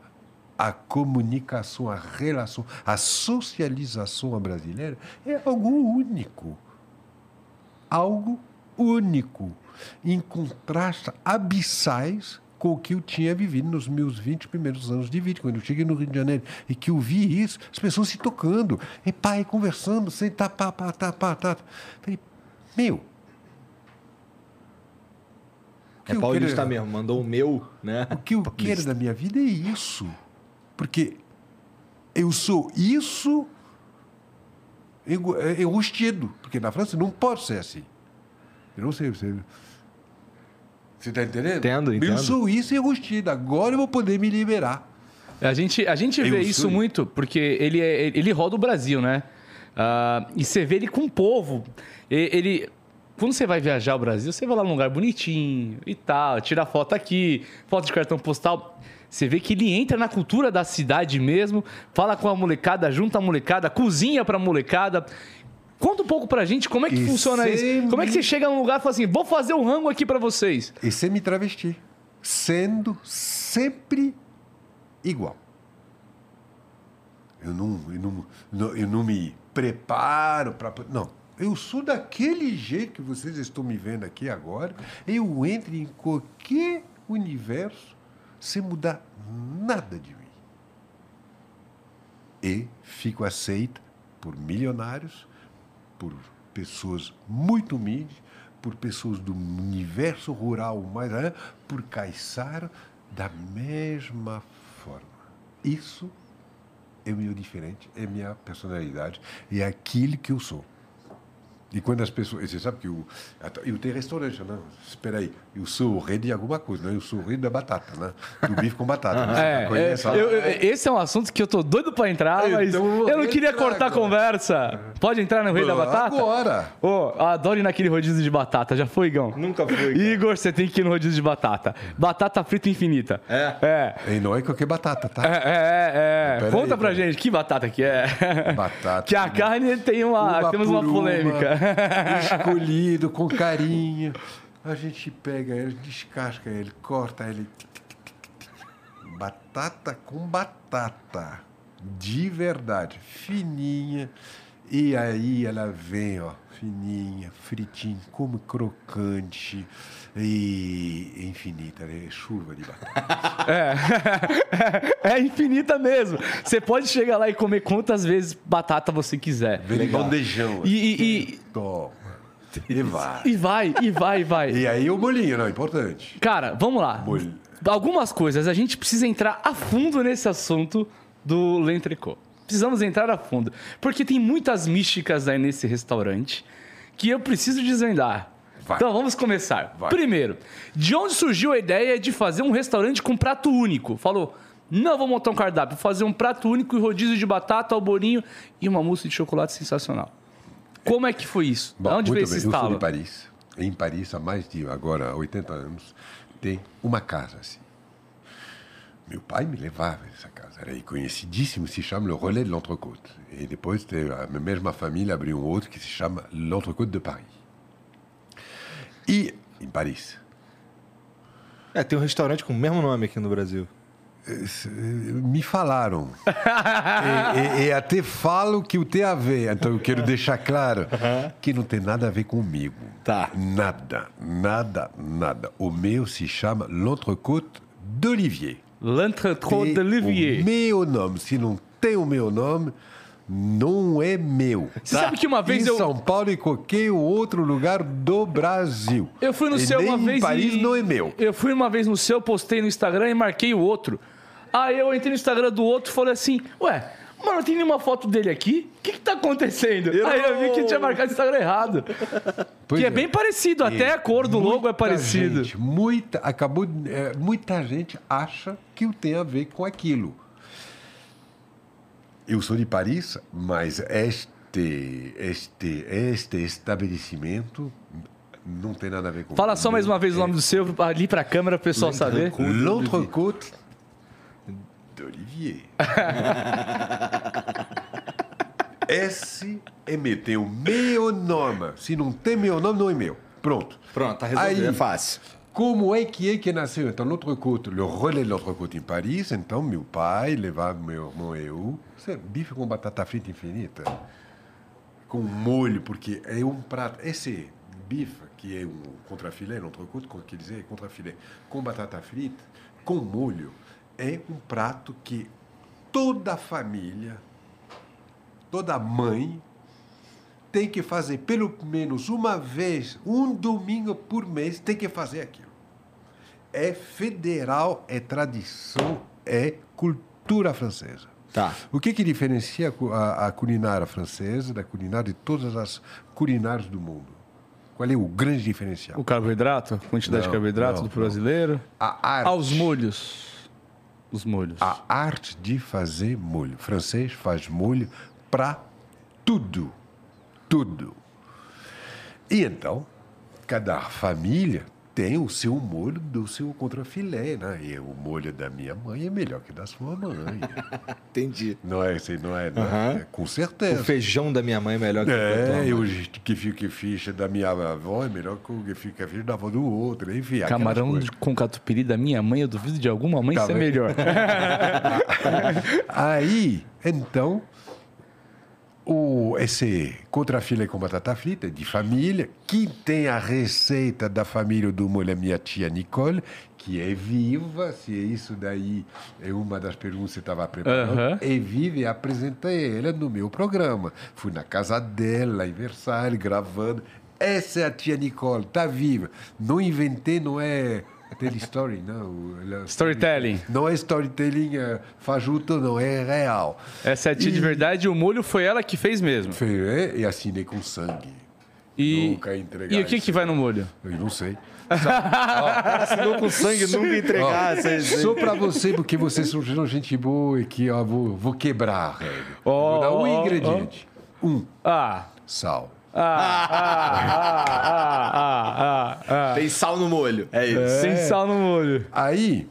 A comunicação, a relação, a socialização brasileira é algo único algo único, em contraste abissais com o que eu tinha vivido nos meus 20 primeiros anos de vida, quando eu cheguei no Rio de Janeiro e que eu vi isso, as pessoas se tocando, e pai conversando, sem tá, pá, pá, tá, pá, tá. Falei, meu. É paulista quero- mesmo, mandou o meu, né? o que eu quero da minha vida é isso. Porque eu sou isso é, enrustido. Porque na França não pode ser assim. Eu não sei. Você você está entendendo? Entendo, Eu entendo. sou isso enrustido. Agora eu vou poder me liberar. A gente, a gente Eu vê isso muito porque ele, é- ele roda o Brasil, né? Ah, e você vê ele com o povo. E- Ele, quando você vai viajar ao Brasil, você vai lá num lugar bonitinho e tal, tira foto aqui, foto de cartão postal. Você vê que ele entra na cultura da cidade mesmo, fala com a molecada, junta a molecada, cozinha pra molecada. Conta um pouco pra gente como é que E funciona isso. sempre- Como é que você chega num lugar e fala assim: vou fazer um rango aqui pra vocês? E sem me travestir. Sendo sempre igual. Eu não, eu não, não- eu não me preparo para. Não. Eu sou daquele jeito que vocês estão me vendo aqui agora. Eu entro em qualquer universo sem mudar nada de mim. E fico aceito por milionários, por pessoas muito humildes, por pessoas do universo rural mais né, por caiçara da mesma forma. Isso é meu diferente, é minha personalidade, é aquilo que eu sou. E quando as pessoas. Você sabe que eu, eu tenho restaurante, né? Espera aí, eu sou o rei de alguma coisa, né? Eu sou o rei da batata, né? Do bife com batata. né? É, conhece? é, eu- eu- esse é um assunto que eu tô doido pra entrar, mas Então eu não queria cortar a agora. conversa. Pode entrar no Rei da Batata? Agora! Ô, eu adoro ir naquele rodízio de batata. Já foi, Igão? Nunca foi. cara. Igor, você tem que ir no rodízio de batata. Batata frita infinita. É? É. E não é qualquer batata, tá? É, é, é. Conta aí, pra gente que batata que é. Batata. que a carne tem uma. temos uma polêmica. escolhido com carinho. A gente pega ele, descasca ele, corta ele. Batata com batata. De verdade. Fininha. E aí ela vem, ó, fininha, fritinha, como crocante e infinita, né? Chuva de batata. é infinita mesmo. Você pode chegar lá e comer quantas vezes batata você quiser. Vem bandejão. E- e- e- Toma. E vai. E vai, e vai, e vai. E aí o molinho, não, importante. Cara, vamos lá. Molho. Algumas coisas, a gente precisa entrar a fundo nesse assunto do L'Entrecô. Precisamos entrar a fundo. Porque tem muitas místicas aí nesse restaurante que eu preciso desvendar. Vai. Então vamos começar. Vai. Primeiro, de onde surgiu a ideia de fazer um restaurante com prato único? Falou, não vou montar um cardápio, vou fazer um prato único e rodízio de batata, alborinho e uma mousse de chocolate sensacional. Como é que foi isso? Bom, onde veio bem. esse Eu sou estalo? de Paris. Em Paris, há mais de agora 80 anos, tem uma casa assim. Meu pai me levava nessa casa. Era conhecidíssimo, se chama Le Relais de l'Entrecôte. E depois a mesma família abriu um outro que se chama L'Entrecôte de Paris. E em Paris. É, tem um restaurante com o mesmo nome aqui no Brasil. Me falaram. e, e- e até falo que o tem a ver. Então eu quero deixar claro que não tem nada a ver comigo. Tá. Nada, nada, nada. O meu se chama L'Entrecôte d'Olivier. L'Entrecô Tem de Olivier. O meu nome. Se não tem o meu nome, não é meu. Você sabe que uma vez em eu- São Paulo e qualquer outro lugar do Brasil. Eu fui no e seu uma em vez Paris e... não é meu. Eu fui uma vez no seu, postei no Instagram e marquei o outro. Aí eu entrei no Instagram do outro e falei assim, ué, mas não tem nenhuma foto dele aqui? O que que tá acontecendo? Aí eu vi que tinha marcado o Instagram errado. Pois que é. bem parecido, até a cor do logo é parecido. gente, muita, acabou, é, muita gente acha que o tem a ver com aquilo. Eu sou de Paris, mas este, este, este estabelecimento não tem nada a ver com Fala só mais uma vez o nome do seu ali pra câmera, pro pessoal saber. L'entrecôte d'Olivier. Esse é meu, tem o meu nome. Se não tem meu nome, não é meu. Pronto. Pronto, tá resolvido. Aí- É fácil. Como é que é que nasceu? Então, l'entrecôte, le relais de l'entrecôte em Paris. Então, meu pai levava meu irmão e eu. Isso é bife com batata frita infinita. Com molho, porque é um prato. Esse bife, que é um contrafilé, l'entrecôte, como quer dizer, contrafilé, com batata frita, com molho, é um prato que toda família, toda mãe tem que fazer pelo menos uma vez, um domingo por mês, tem que fazer aquilo. É federal, é tradição, é cultura francesa. Tá. O que, que diferencia a a, culinária francesa da culinária de todas as culinárias do mundo? Qual é o grande diferencial? O carboidrato, a quantidade de Não, carboidrato não, do brasileiro. A arte. Ah, os molhos. Os molhos. A arte de fazer molho. O francês faz molho para tudo. Tudo. E então, cada família tem o seu molho do seu contrafilé, né? E o molho da minha mãe é melhor que da sua mãe. Entendi. não é assim, não é? Não Aham. é? Com O certeza. feijão da minha mãe é melhor que o da tua É, o que fica ficha da minha avó é melhor que o que fica ficha da avó do outro, enfim. Camarão com catupiry da minha mãe, eu duvido de alguma mãe Tá ser melhor. Aí, então, o, esse contrafilé com batata frita de família, que tem a receita da família do molho minha tia Nicole, que é viva, se é isso daí é uma das perguntas que você estava preparando, é viva e apresentei ela no meu programa. Fui na casa dela, em Versalhes, gravando. Essa é a tia Nicole, tá viva. Não inventei, não é tele story, não. Ela- Storytelling. Não é storytelling é, fajuto, não, é real. Essa é a tia de E- verdade e o molho foi ela que fez mesmo. Foi, é, e assinei com sangue. E, Nunca entregar e o que, isso. que vai no molho? Eu não sei. Assinou com sangue, nunca entregar. Ó, vocês- só pra você, porque vocês são gente boa e que ó, vou, vou quebrar a regra. Ó, vou dar um ó, ó, ingrediente. Um, Ah. sal. Ah, ah, ah, ah, ah, Tem sal no molho. É isso. ah. Sem sal no molho. Aí,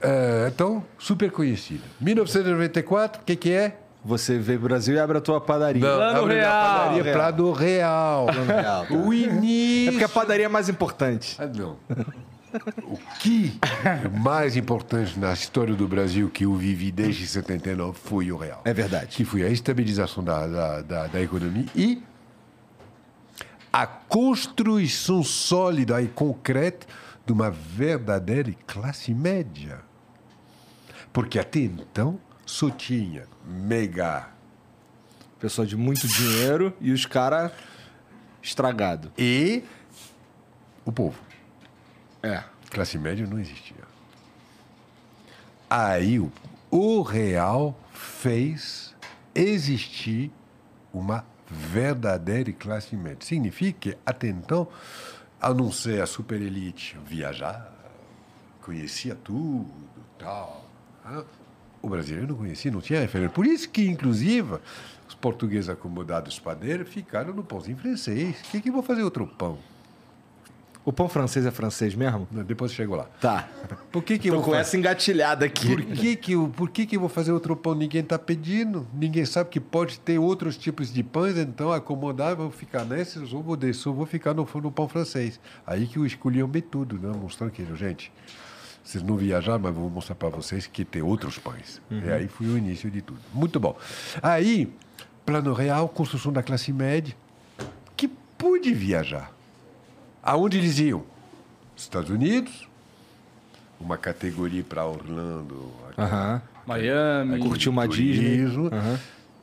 é, então, super conhecido. 1994, o que que é? Você veio pro Brasil e abre a tua padaria. Plano abre a Real. padaria Real. Prado Real. Real, tá. O início... É porque a padaria é mais importante. Ah, não. O que é mais importante na história do Brasil que eu vivi desde 79 foi o real. É verdade. Que foi a estabilização da, da, da, da economia e a construção sólida e concreta de uma verdadeira classe média. Porque até então só tinha mega Pessoa de muito dinheiro e os caras estragado. e o povo. É. Classe média não existia. Aí o, o real fez existir uma verdadeira classe média. Significa que, até então, a não ser a superelite viajar, conhecia tudo, tal. O brasileiro não conhecia, não tinha referência. Por isso que, inclusive, os portugueses acomodados padeiros ficaram no pãozinho francês. O que, que vou fazer outro pão? O pão francês é francês mesmo? Depois eu chego lá. Tá. Por que, que eu Tô vou com fazer? essa engatilhada aqui. Por que que, eu, por que que eu vou fazer outro pão? Ninguém está pedindo. Ninguém sabe que pode ter outros tipos de pães, então acomodar, vou ficar nesses, ou vou descer, ou vou ficar no, no pão francês. Aí que eu escolhi o tudo, né? mostrando que, gente, vocês não viajaram, mas vou mostrar para vocês que tem outros pães. E aí foi o início de tudo. Muito bom. Aí, plano real, construção da classe média, que pôde viajar. Aonde eles iam? Estados Unidos, uma categoria para Orlando. Miami. Curtiu uma Disney.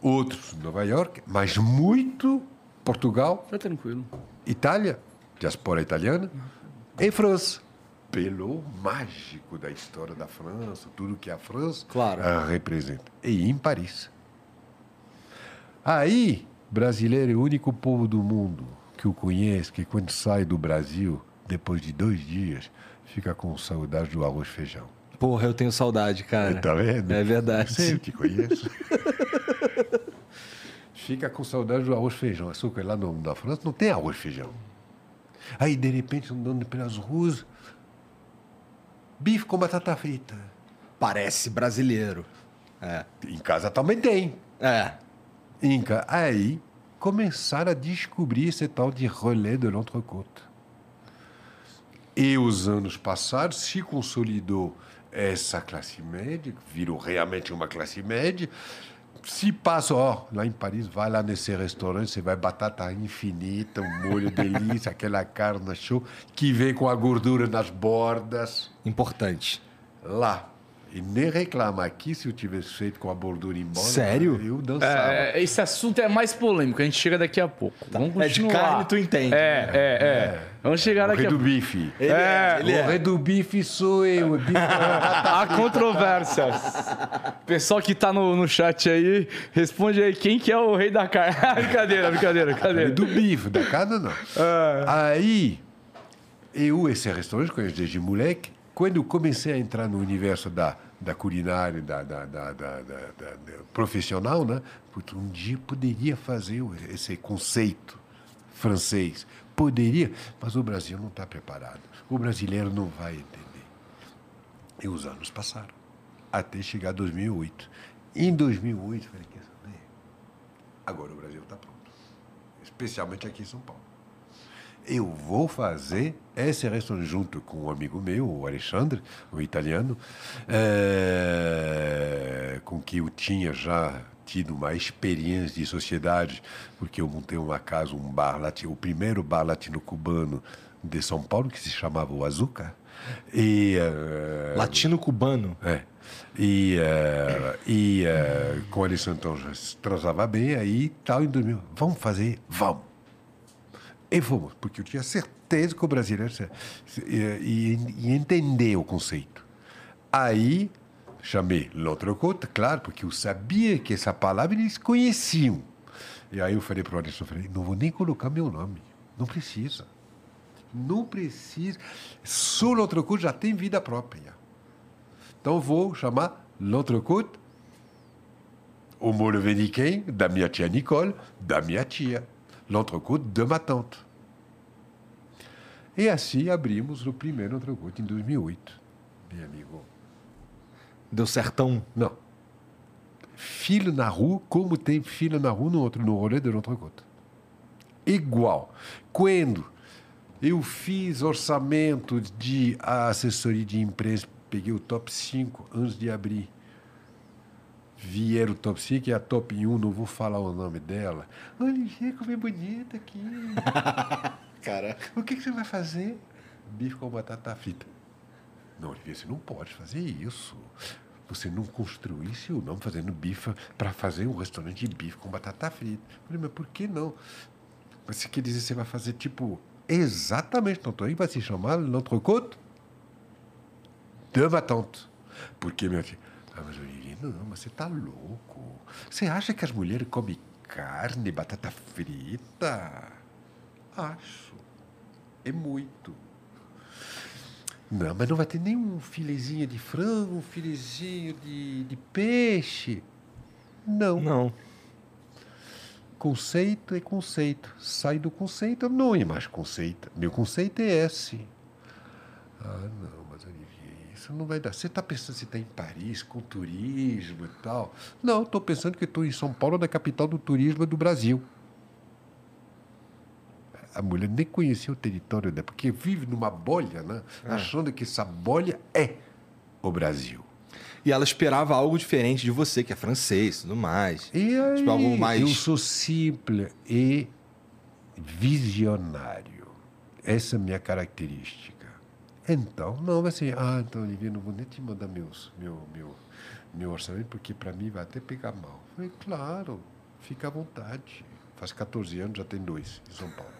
outros Nova York, mas muito Portugal, Tá tranquilo. Itália, diaspora italiana, e França. Pelo mágico da história da França, tudo que a França Claro. ah, representa. E em Paris. Aí, brasileiro é o único povo do mundo que eu conheço que quando sai do Brasil, depois de dois dias, fica com saudade do arroz e feijão. Porra, eu tenho saudade, cara. Tá vendo? É verdade. Sei, eu te conheço. fica com saudade do arroz e feijão. Só que lá no, na França não tem arroz e feijão. Aí, de repente, andando pelas ruas, bife com batata frita. Parece brasileiro. É. Em casa também tem. É. Em ca- Aí começaram a descobrir esse tal de relé de l'entrecôte. E os anos passados se consolidou essa classe média, virou realmente uma classe média. Se passa, ó, lá em Paris, vai lá nesse restaurante, você vai batata infinita, um molho delícia, aquela carne show, que vem com a gordura nas bordas. Importante. Lá. E nem reclama aqui se eu tivesse feito com a gordura embora. Sério? Eu dançava. É, esse assunto é mais polêmico, a gente chega daqui a pouco. Vamos É de continuar. carne, tu entende. É, é, é. Vamos chegar O daqui rei a do bife. Ele É, ele o rei do bife sou eu. o bife- Há controvérsias. Pessoal que tá no, no chat aí, responde aí quem que é o rei da carne. brincadeira, brincadeira, rei brincadeira. do bife, da carne não. Aí, eu, esse restaurante, conheço desde moleque. Quando eu comecei a entrar no universo da, da culinária, da, da, da, da, profissional, né? Putz, um dia poderia fazer esse conceito francês. Poderia, mas o Brasil não está preparado. O brasileiro não vai entender. E os anos passaram, até chegar 2008. Em 2008, eu falei, quer saber? Agora o Brasil está pronto. Especialmente aqui em São Paulo. Eu vou fazer esse restaurante junto com um amigo meu, o Alexandre, o italiano, eh, com que eu tinha já tido uma experiência de sociedade, porque eu montei uma casa, um bar latino, o primeiro bar latino-cubano de São Paulo, que se chamava o Azuca. E, eh, Latino-cubano. é. E, eh, e eh, com o Alessandro então, já se transava bem, aí tal, em 2000. Vamos fazer? Vamos. E fomos, porque eu tinha certeza que o brasileiro ia, entender o conceito. Aí chamei l'entrecôte, claro, porque eu sabia que essa palavra eles conheciam. E aí eu falei para o Alisson, falei, não vou nem colocar meu nome, não precisa. Não precisa. Só l'entrecôte já tem vida própria. Então vou chamar l'entrecôte, o molho vem de quem? Da minha tia Nicole, da minha tia. L'entrecôte de ma tante. E assim abrimos o primeiro entrecôte em 2008, meu amigo. Deu certão. Não. Filho na rua, como tem filho na rua no outro, no rolê de l'entrecôte. Igual. Quando eu fiz orçamento de assessoria de imprensa, peguei o top 5 antes de abrir. Vieram o top 5 e a top 1, não vou falar o nome dela. Olha, como é bonita aqui. Cara. O que, que você vai fazer? Bife com batata frita. Não, Olivier, você não pode fazer isso. Você não construiu seu nome fazendo bife para fazer um restaurante de bife com batata frita. Eu falei, mas por que não? Você quer dizer que você vai fazer tipo exatamente aí vai se chamar l'entrecôte de ma tante. Por que, minha filha? Ah, mas Olivier, não, mas você tá louco. Você acha que as mulheres comem carne, batata frita? Acho. É muito. Não, mas não vai ter nenhum filezinho de frango, um filezinho de, de peixe. Não. Não. Conceito é conceito. Sai do conceito, não é mais conceito. Meu conceito é esse. Ah, não, mas Olivier, isso não vai dar. Você está pensando se está em Paris, com turismo e tal? Não, estou pensando que estou em São Paulo, da capital do turismo do Brasil. A mulher nem conhecia o território dela, porque vive numa bolha, né? achando que essa bolha é o Brasil. E ela esperava algo diferente de você, que é francês e tudo mais. E aí, Tipo, algo mais- eu sou simples e visionário. Essa é a minha característica. Então, não vai ser, ah, então, Olivier, não vou nem te mandar meus, meu, meu, meu orçamento, porque para mim vai até pegar mal. Eu Falei, claro, fica à vontade. Faz 14 anos, já tem dois em São Paulo.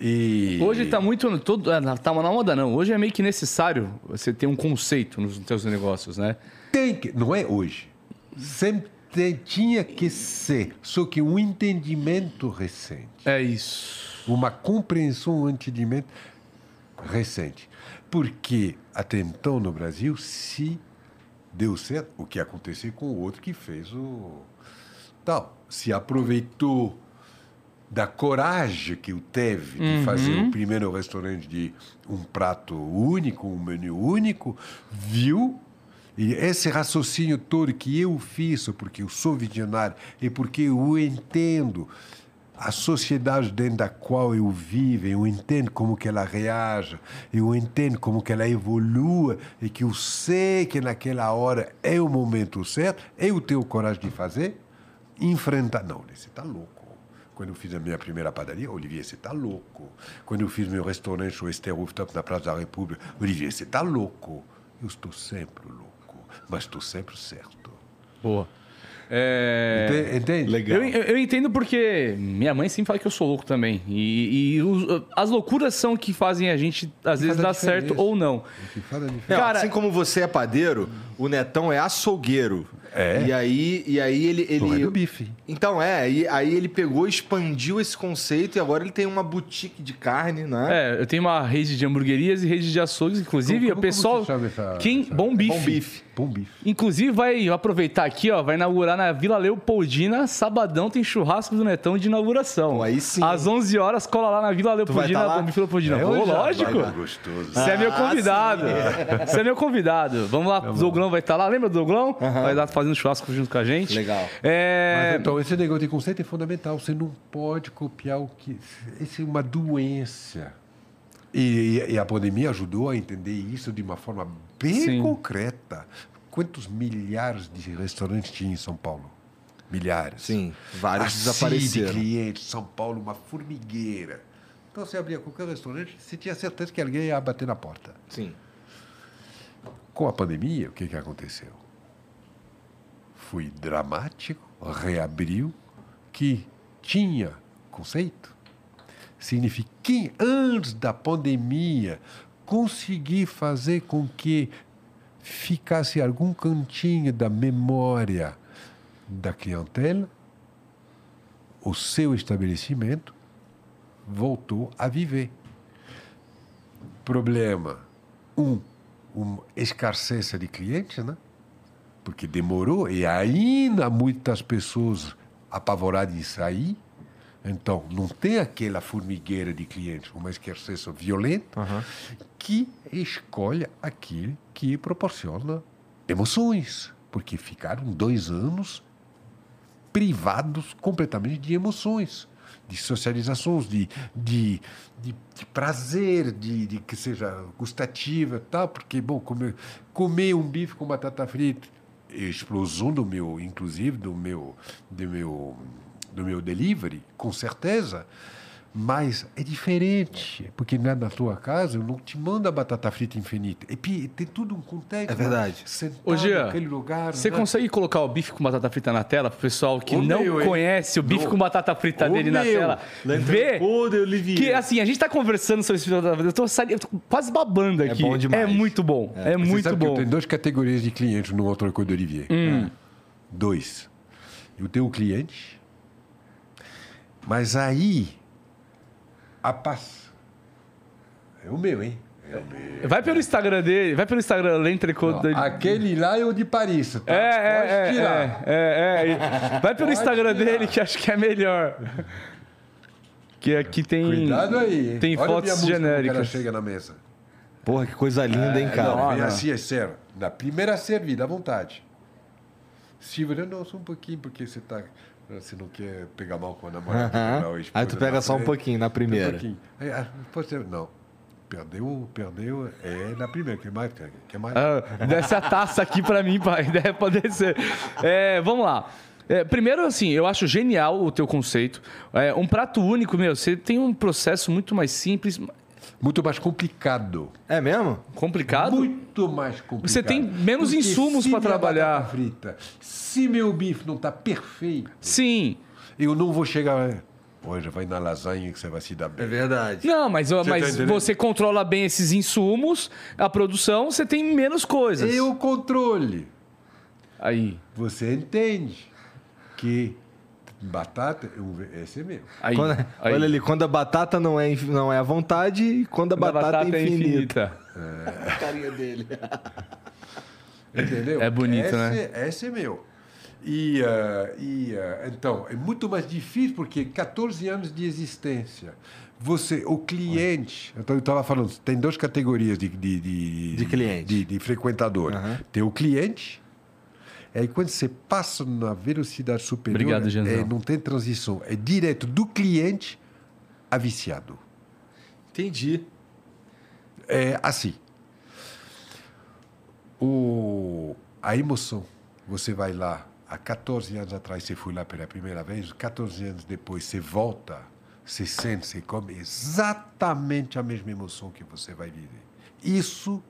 E... Hoje tá muito. Todo, é, tá na moda, não. Hoje é meio que necessário você ter um conceito nos seus negócios, né? Tem que, não é hoje. Sempre tem- tinha que ser, só que um entendimento recente. É isso. uma compreensão, um entendimento recente. Porque até então no Brasil, se deu certo, o que aconteceu com o outro que fez o, Tal. Se aproveitou da coragem que eu teve de fazer o primeiro restaurante de um prato único, um menu único, viu e esse raciocínio todo que eu fiz, porque eu sou visionário e porque eu entendo a sociedade dentro da qual eu vivo, eu entendo como que ela reage, eu entendo como que ela evolua e que eu sei que naquela hora é o momento certo, eu tenho coragem de fazer, enfrentar. Não, você está louco. Quando eu fiz a minha primeira padaria, Olivier, você está louco. Quando eu fiz meu restaurante, o Esther Rooftop, na Praça da República, Olivier, você está louco. Eu estou sempre louco, mas estou sempre certo. Boa. É... Ente- Entende? Legal. Eu, eu- entendo porque minha mãe sempre fala que eu sou louco também. E, e os- as loucuras são que fazem a gente, às vezes, faz a dar certo ou não. O que faz a diferença. Não, Cara- assim como você é padeiro, o Netão é açougueiro. É. E aí, e aí ele. Não é ele... do bife. Então, é, e aí ele pegou, expandiu esse conceito e agora ele tem uma boutique de carne, né? É, eu tenho uma rede de hamburguerias e rede de açougues, inclusive, Como- o como pessoal. você chama essa- quem essa- bom bife. Bom bife. Bom bife. Inclusive, vai aproveitar aqui, ó, vai inaugurar na Vila Leopoldina, sabadão tem churrasco do Netão de inauguração. Pô, aí sim, Às hein? 11 horas, cola lá na Vila vai Leopoldina, tá lá? Bom Bife Leopoldina. É já? lógico. Vai, vai, Gostoso. Você é meu Ah, convidado. Você é meu convidado. Vamos lá, o Douglão vai estar lá. Lembra do Douglão? Vai estar fazendo churrasco junto com a gente. Legal. É... Mas, então, esse negócio de conceito é fundamental. Você não pode copiar o que. Isso é uma doença. E, e- e a pandemia ajudou a entender isso de uma forma bem Sim. concreta. Quantos milhares de restaurantes tinha em São Paulo? Milhares. Sim, vários Assim, desapareceram. de clientes. São Paulo, uma formigueira. Então, você abria qualquer restaurante, você tinha certeza que alguém ia bater na porta. Sim. Com a pandemia, o que, que aconteceu? Foi dramático, reabriu, que tinha conceito. Significa que antes da pandemia consegui fazer com que ficasse algum cantinho da memória da clientela, o seu estabelecimento voltou a viver. Problema: um, uma escassez de clientes, né? Porque demorou e ainda muitas pessoas apavoradas em sair. Então, não tem aquela formigueira de clientes, uma escassez violenta, que escolhe aquele que proporciona emoções. Porque ficaram dois anos privados completamente de emoções, de socializações, de, de, de, de prazer, de, de que seja gustativa tal, porque, bom, comer, comer um bife com batata frita, explosão do meu, inclusive, do meu, do meu, do meu delivery, com certeza, mas é diferente, porque na, na tua casa eu não te mando a batata frita infinita. E tem tudo um contexto. É verdade. Sentado Jean, naquele lugar. Você né? consegue colocar o bife com batata frita na tela pro pessoal que O não meu, hein? conhece o bife No- com batata frita O dele na meu. tela? Ver Pô, Olivier. que assim, a gente tá conversando sobre esse frita, eu tô, sali- eu tô quase babando aqui. bom demais. É muito bom. É, Você muito sabe que bom. Eu tenho duas categorias de clientes no outro Coisa do Olivier. Hum. Dois. Eu tenho um cliente, mas aí a paz é o meu, hein? É o meu. Vai pelo Instagram dele, vai pelo Instagram dele. Aquele lá é o de Paris, tá? É, é, Pode é, tirar. é, é, é. Vai pelo Pode Instagram tirar. dele que acho que é melhor. Que aqui tem. Cuidado aí. hein? Tem Olha fotos genéricas. chega na mesa. Porra, que coisa linda, hein, cara? Não, não. assim, é sério. Na primeira servida, à vontade. Se você não, só um pouquinho, porque você tá. Você não quer pegar mal com a namorada. Aí tu pega só um pouquinho na Um primeira. pouquinho. Aí, ah, não. Perdeu, perdeu, é na primeira. Quer mais? Quer mais? Ah, desce a taça aqui pra mim, pai. Deve poder ser. É, vamos lá. É, primeiro, assim, eu acho genial o teu conceito. É, um prato único, meu, você tem um processo muito mais simples, Muito mais complicado. É mesmo? complicado. Muito mais complicado. Você tem menos Porque insumos minha trabalhar. Frita, se meu bife não está perfeito, Sim. eu não vou chegar. Hoje vai na lasanha que você vai se dar bem. verdade. Não, mas, tá mas entendendo? você controla bem esses insumos, a produção, você tem menos coisas. E o controle. Aí. Você entende que batata, esse é meu. Aí, Quando- aí. Olha ali, quando a batata não é, não é à vontade e quando a Quando a batata, é infinita. infinita. A carinha dele. Entendeu? É bonito, esse, né? Esse é meu. E, eh, e eh, então, é muito mais difícil porque 14 anos de existência. Você, o cliente, então eu estava falando, tem duas categorias de, de, de, De cliente. de, de frequentador. Aham. Tem o cliente, aí quando você passa na velocidade superior, Obrigado, Genzão. é, não tem transição, é direto do cliente a viciado. Entendi. É assim. O, a emoção. Você vai lá, há 14 anos atrás você foi lá pela primeira vez, 14 anos depois você volta, você sente, você come exatamente a mesma emoção que você vai viver. Isso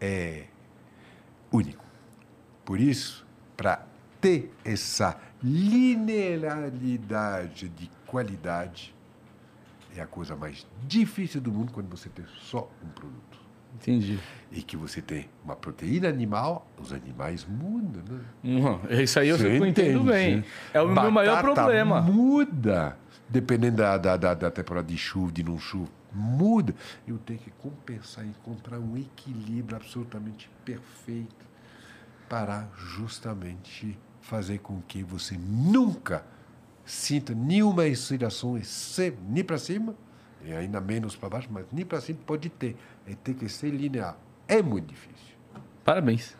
é único. Por isso, para ter essa linearidade de qualidade, é a coisa mais difícil do mundo quando você tem só um produto. Entendi. E que você tem uma proteína animal, os animais mudam, né? Uhum. Isso aí eu Você entendo entende? bem. É o meu maior Batata problema. Muda, dependendo da, da, da, da temporada de chuva, de não chuva. Muda. Eu tenho que compensar, encontrar um equilíbrio absolutamente perfeito para justamente fazer com que você nunca sinta nenhuma excitação, exce- nem para cima, e ainda menos para baixo, mas nem para cima pode ter. É ter que ser linear. É muito difícil. Parabéns.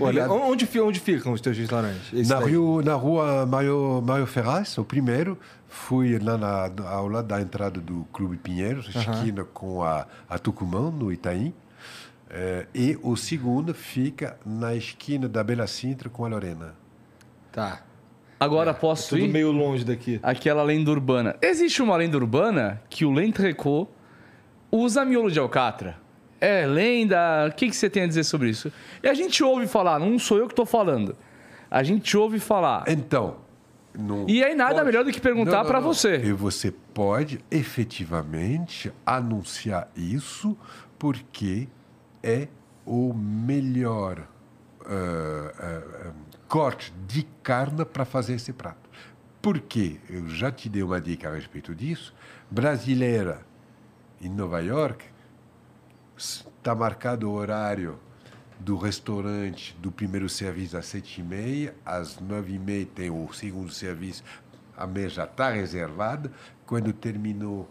Olha, onde, onde ficam os teus restaurantes? Esse Na, daí. Rio, na rua Mário, Mário Ferraz, o primeiro, fui lá na, ao lado da entrada do Clube Pinheiros, esquina com a, a Tucumã, no Itaim. Eh, e o segundo fica na esquina da Bela Sintra com a Lorena. Tá. Agora posso Tudo ir? meio longe daqui. Aquela lenda urbana. Existe uma lenda urbana que o Lentrecô usa miolo de alcatra. É lenda? O que, que você tem a dizer sobre isso? E a gente ouve falar, não sou eu que estou falando. A gente ouve falar. Então. não E aí nada pode- melhor do que perguntar não. você. E você pode efetivamente anunciar isso porque é o melhor ah, ah, corte de carne para fazer esse prato. Porque eu já te dei uma dica a respeito disso. Brasileira em Nova York está marcado o horário do restaurante do primeiro serviço às sete e meia, às nove e meia tem o segundo serviço, a mesa está reservada. Quando terminou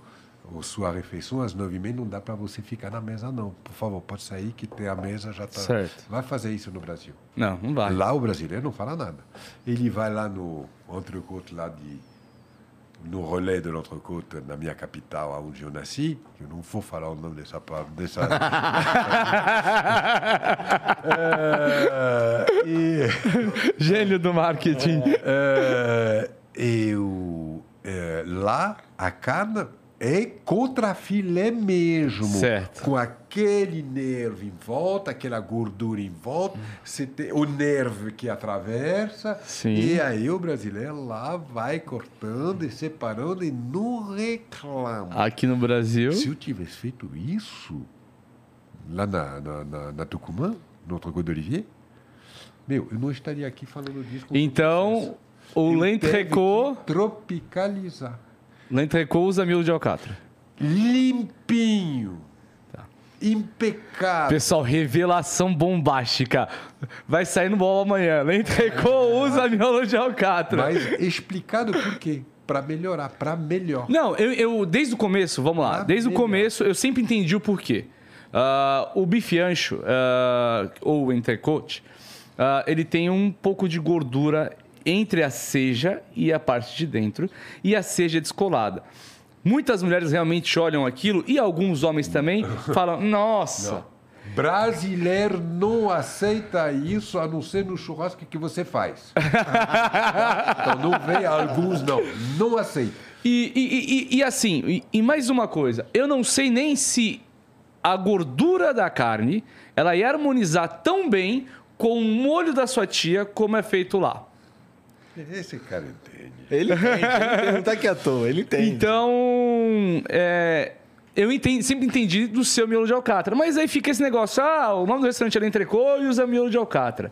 a sua refeição, às nove e meia, não dá para você ficar na mesa, não. Por favor, pode sair que tem a mesa já está. Certo. Vai fazer isso no Brasil. Não, não vai. Lá o brasileiro não fala nada. Ele vai lá no entrecôte lá de no rolê do entrecôte na minha capital, onde eu nasci, eu não vou falar o nome dessa dessa É, e Gênio do marketing. é, eu lá a carne é contra filé mesmo. Certo. Com aquele nervo em volta, aquela gordura em volta, você tem o nervo que atravessa. Sim. E aí o brasileiro lá vai cortando e separando e não reclama. Aqui no Brasil. Se eu tivesse feito isso lá na, na, na, na Tucumã, no Trocou d'Olivier, meu, eu não estaria aqui falando disso. com Então, o teve que Tropicalizar. Lentrecô usa miolo de alcatra. Limpinho. Tá. Impecável. Pessoal, revelação bombástica. Vai sair no bol amanhã. Lentrecô usa miolo de alcatra. Mas explicado por quê? Para melhorar, para melhor. Não, eu, eu- desde o começo, vamos lá, Ah, desde o melhor. começo eu sempre entendi o porquê. Ah, o bife ancho, ah, ou o entrecote, ah, ele tem um pouco de gordura entre a seja e a parte de dentro, e a seja é descolada. Muitas mulheres realmente olham aquilo, e alguns homens também falam, nossa... Brasileiro não aceita isso a não ser no churrasco que você faz. então não vem alguns, não. Não aceita. E, e- e- e assim, e, e mais uma coisa, eu não sei nem se a gordura da carne ela ia harmonizar tão bem com o molho da sua tia como é feito lá. Esse cara entende. Ele entende. Ele não tá aqui à toa. Ele entende. Então, é, eu entendi- sempre entendi do seu miolo de alcatra, mas aí fica esse negócio, ah, o nome do restaurante é Entrecô e usa miolo de alcatra.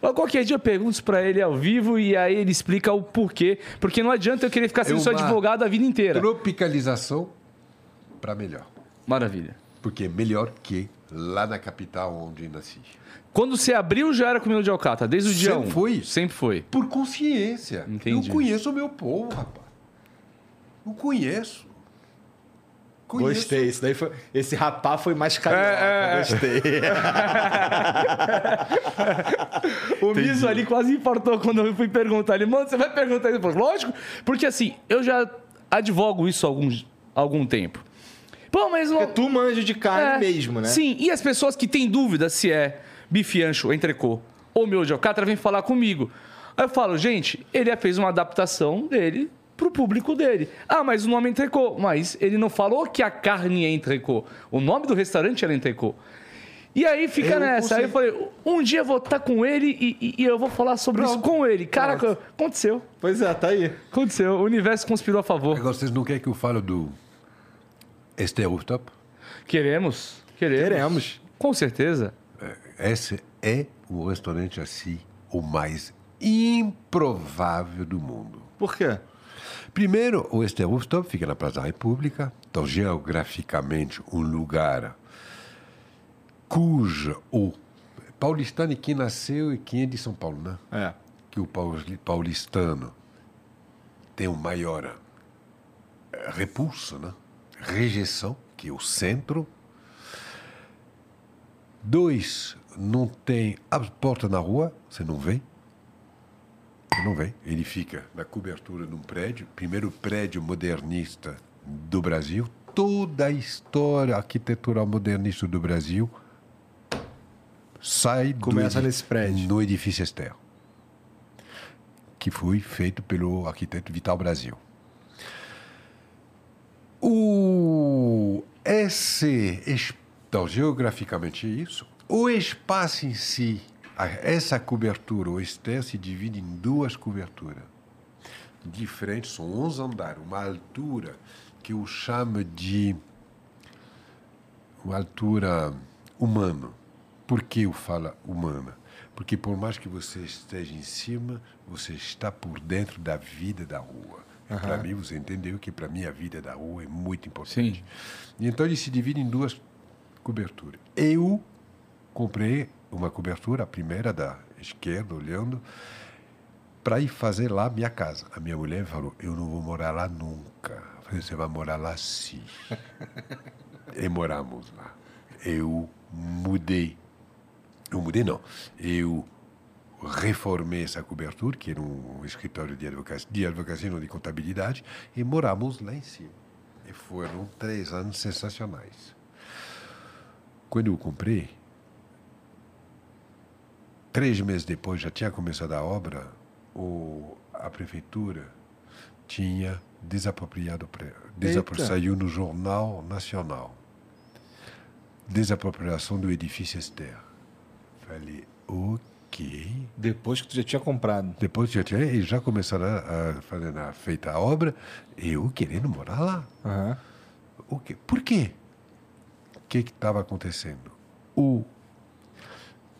Mas Qualquer dia eu pergunto isso pra ele ao vivo e aí ele explica o porquê. Porque não adianta eu querer ficar sendo É seu advogado a vida inteira. Tropicalização para melhor. Maravilha. Porque é melhor que lá na capital onde nasci. Quando você abriu, já era comida de alcatra, desde o dia Sempre 1. foi. Sempre foi. Por consciência. Entendi. Eu conheço o meu povo, rapaz. Eu conheço. Conheço. Gostei. Isso daí foi, esse rapá foi mais carioca. É, é, é. Gostei. O Miso ali quase importou quando eu fui perguntar. Ele, mano, você vai perguntar isso? Lógico, porque assim, eu já advogo isso há algum, há algum tempo. Pô, mas não. Porque tu manja de carne É, mesmo, né? Sim, e as pessoas que têm dúvida se é bife ancho, entrecô ou miojo de alcatra vêm falar comigo. Aí eu falo, gente, ele fez uma adaptação dele pro público dele. Ah, mas o nome é entrecô. Mas ele não falou que a carne é entrecô. O nome do restaurante era entrecô. E aí fica Eu nessa. Aí eu falei, um dia eu vou estar com ele e, e- e eu vou falar sobre isso com ele. Caraca, aconteceu. Pois é, tá aí. Aconteceu. O universo conspirou a favor. Agora, vocês não querem que eu fale do Esther Rooftop? Queremos. Queremos. Queremos. Com certeza. Esse é o restaurante assim, o mais improvável do mundo. Por quê? Primeiro, o Esther Rooftop fica na Praça da República, então geograficamente um lugar cujo o paulistano é quem nasceu e quem é de São Paulo, né? É. Que o pauli- paulistano tem o maior eh, repulso, né? Rejeição, que é o centro. Dois, não tem a porta na rua, você não vê. Você não vê. Ele fica na cobertura de um prédio, primeiro prédio modernista do Brasil. Toda a história arquitetural modernista do Brasil sai do Começa nesse prédio. No edifício Esther, que foi feito pelo arquiteto Vital Brasil. O esse es- então, geograficamente isso. O espaço em si, essa cobertura, o Esther se divide em duas coberturas diferentes, são 11 andares, uma altura que eu chamo de uma altura humana. Por que eu falo humana? Porque por mais que você esteja em cima, você está por dentro da vida da rua. E Para mim, você entendeu que para mim a vida da rua é muito importante. Sim. Então ele se divide em duas coberturas. Eu comprei uma cobertura, a primeira da esquerda, olhando, para ir fazer lá minha casa. A minha mulher falou: Eu não vou morar lá nunca. Eu falei: Você vai morar lá sim. e moramos lá. Eu mudei. Eu mudei, não. Eu reformei essa cobertura, que era um escritório de advocacia, de advocacia, não de contabilidade, e moramos lá em cima. E foram três anos sensacionais. Quando eu comprei, três meses depois, já tinha começado a obra, o, a prefeitura tinha desapropriado o. Desapro, saiu no Jornal Nacional. Desapropriação do edifício Esther. Falei, ok. Depois que tu já tinha comprado. Depois já tinha, e já começaram a, fazer a, feita a obra, eu querendo morar lá. Aham. O quê? Por quê? O que estava acontecendo? O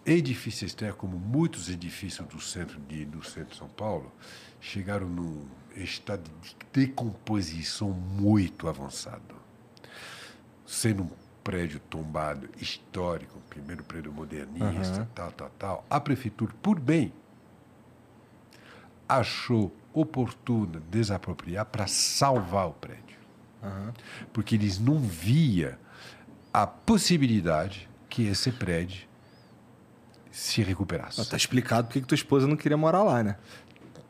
edifício Esther, como muitos edifícios do centro de, do centro de São Paulo, chegaram num estado de decomposição muito avançado. Sendo um prédio tombado histórico, primeiro prédio modernista, tal, tal, tal, a prefeitura, por bem, achou oportuno desapropriar para salvar o prédio porque eles não via a possibilidade que esse prédio se recuperasse. Tá explicado porque que tua esposa não queria morar lá, né?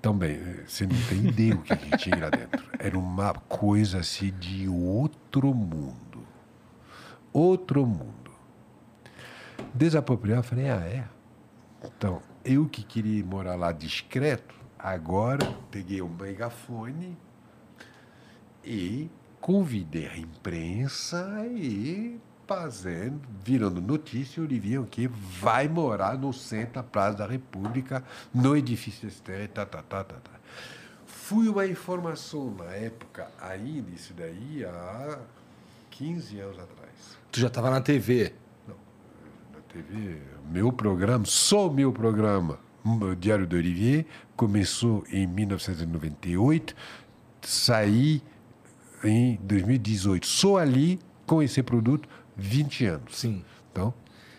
Também, eh, você não ideia o que, que tinha lá dentro. Era uma coisa assim de outro mundo. Outro mundo. Desapropriar, eu falei, ah, é? Então, eu que queria morar lá discreto, agora peguei um megafone e convidei a imprensa e fazendo, virando notícia, Olivier que vai morar no centro da Praça da República, no edifício Esther, tá, tá, tá, tá, tá. Fui uma informação na época ainda, isso daí há 15 anos atrás. Tu já tava na TV. Na TV, meu programa, só o meu programa, o Diário do Olivier, começou em 1998, saí em 2018. Só ali, com esse produto, 20 anos. Sim. Então,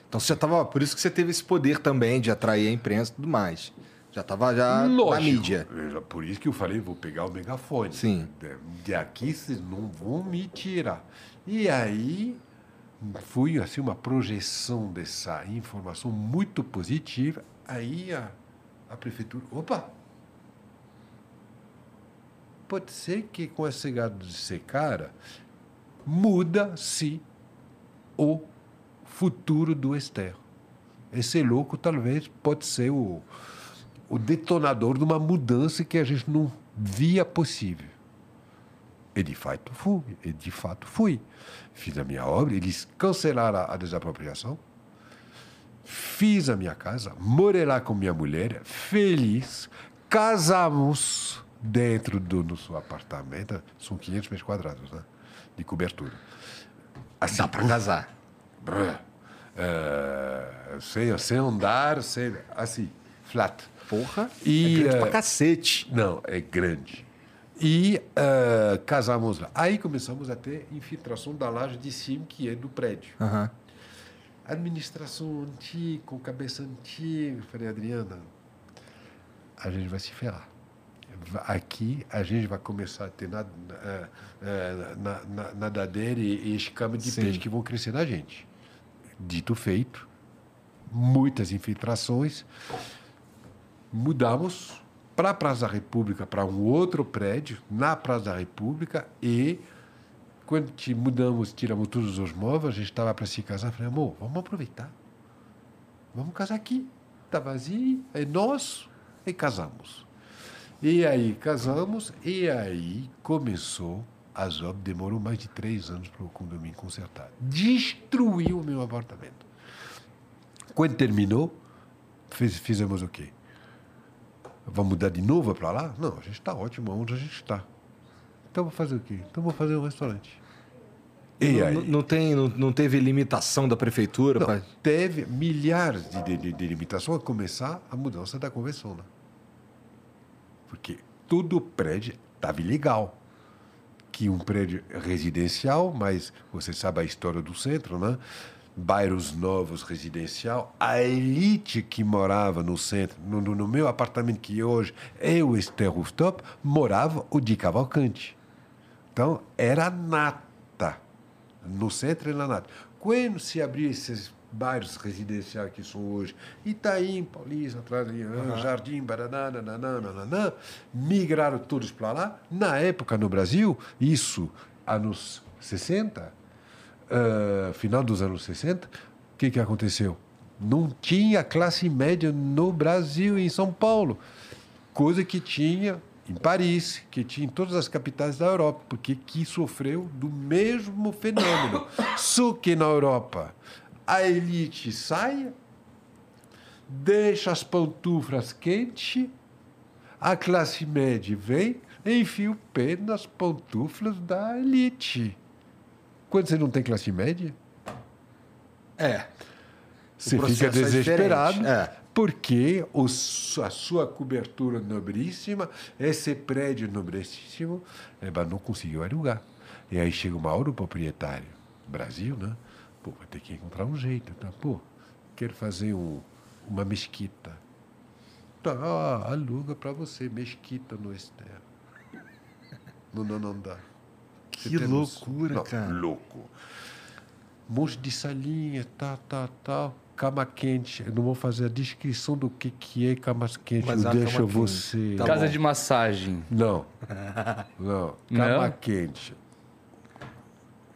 Então você já tava. Por isso que você teve esse poder também de atrair a imprensa e tudo mais. Já tava já na lógico. mídia. é Por isso que eu falei, vou pegar o megafone. Sim. De, de aqui vocês não vão me tirar. E aí foi assim uma projeção dessa informação muito positiva. Aí a, a prefeitura, opa, pode ser que com esse gado desse cara muda-se o futuro do Esther. Esse louco talvez pode ser o, o detonador de uma mudança que a gente não via possível. E de fato fui, e de fato fui. Fiz a minha obra, eles cancelaram a, desapropriação, fiz a minha casa, morei lá com minha mulher, feliz, casamos dentro do nosso apartamento, são 500 metros quadrados, né? De cobertura. Assim, Dá pra casar. brr, eh, sem, sem andar, sem, assim, flat. Porra. E, é grande eh, pra cacete. Não, é grande. E eh, casamos lá. Aí começamos a ter infiltração da laje de cima, que é do prédio. Aham. Administração antiga, com cabeça antiga. Falei, Adriana, a gente vai se ferrar. Aqui a gente vai começar a ter nada, eh, eh, na, na, nadadeira e, e escama de Sim. peixe que vão crescer na gente. Dito feito, muitas infiltrações. Mudamos para a Praça da República, para um outro prédio, na Praça da República, e quando te mudamos, tiramos todos os móveis, a gente estava para se casar, falei, amor, vamos aproveitar. Vamos casar aqui. Está vazio, é nosso, e casamos. E aí casamos, e aí começou as obras, demorou mais de três anos para o condomínio consertar. Destruiu o meu apartamento. Quando terminou, fiz- fizemos o quê? Vamos mudar de novo para lá? Não, a gente está ótimo onde a gente está. Então vou fazer o quê? Então vou fazer um restaurante. E Não- aí? Não, não tem, não, não teve limitação da prefeitura? Não, pra- teve milhares de, de, de, limitações a começar a mudança da convenção, né? Porque todo prédio estava ilegal. Que um prédio residencial, mas você sabe a história do centro, né? Bairros novos residencial, a elite que morava no centro, no, no- meu apartamento que hoje é o Esther Rooftop, morava o de Cavalcante. Então, era nata. No centro era nata. Quando se abriu esses bairros residenciais que são hoje, Itaim, Paulista, atrás, ali, ah, Jardim, Baraná, nananã, nananã, migraram todos para lá. Na época, no Brasil, isso, anos 60, ah, final dos anos 60, o que, que aconteceu? Não tinha classe média no Brasil e em São Paulo. Coisa que tinha em Paris, que tinha em todas as capitais da Europa, porque que sofreu do mesmo fenômeno. Só que na Europa a elite sai, deixa as pantufras quentes, a classe média vem e enfia o pé nas pantuflas da elite. Quando você não tem classe média, É. você fica é desesperado é. porque o a sua cobertura nobríssima, esse prédio nobríssimo, bah, não conseguiu alugar. E aí chega uma hora o proprietário, Brasil, né? Pô, vai ter que encontrar um jeito. Tá? Pô, quero fazer um, uma mesquita. Tá, ah, aluga para você, mesquita no externo. Não, não, não dá. Que loucura, Não, cara. Louco monte de salinha, tal, tal, tal. Cama quente. Eu não vou fazer a descrição do que, que é cama quente. Mas eu a deixo cama quente, você. tá Casa bom. de massagem. Não. Não. Cama Não? quente.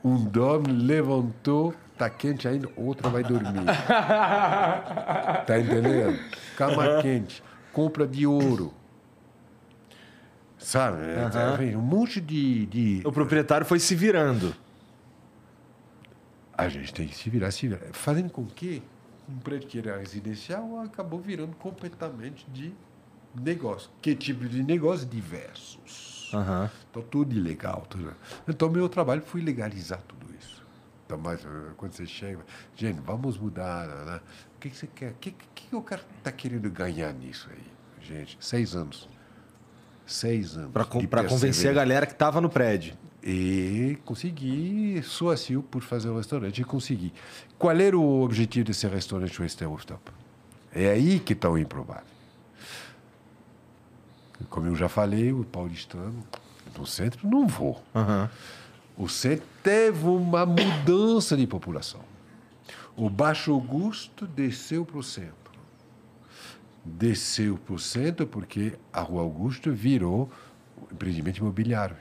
Um dorme, levantou, tá quente ainda, outro vai dormir. tá entendendo? Cama quente. Compra de ouro. Sabe? É, Um monte de, de, O proprietário foi se virando. A gente tem que se virar, se virar. Fazendo com que um prédio que era residencial acabou virando completamente de negócio. Que tipo de negócio? Diversos. Aham. Então, tudo ilegal. Tudo. Então, meu trabalho foi legalizar tudo isso. Então, mas eh, quando você chega, gente, vamos mudar. Né? O que, que você quer? O que, que, que o cara está querendo ganhar nisso aí? Gente, seis anos. Seis anos. Pra convencer a galera que tava no prédio. E consegui, sou assim por fazer o restaurante, e consegui. Qual era o objetivo desse restaurante Western Rooftop? É aí que está o improvável. Como eu já falei, o paulistano, no centro, não vou. O centro teve uma mudança de população. O Baixo Augusto desceu para o centro. Desceu para o centro porque a Rua Augusto virou empreendimento imobiliário.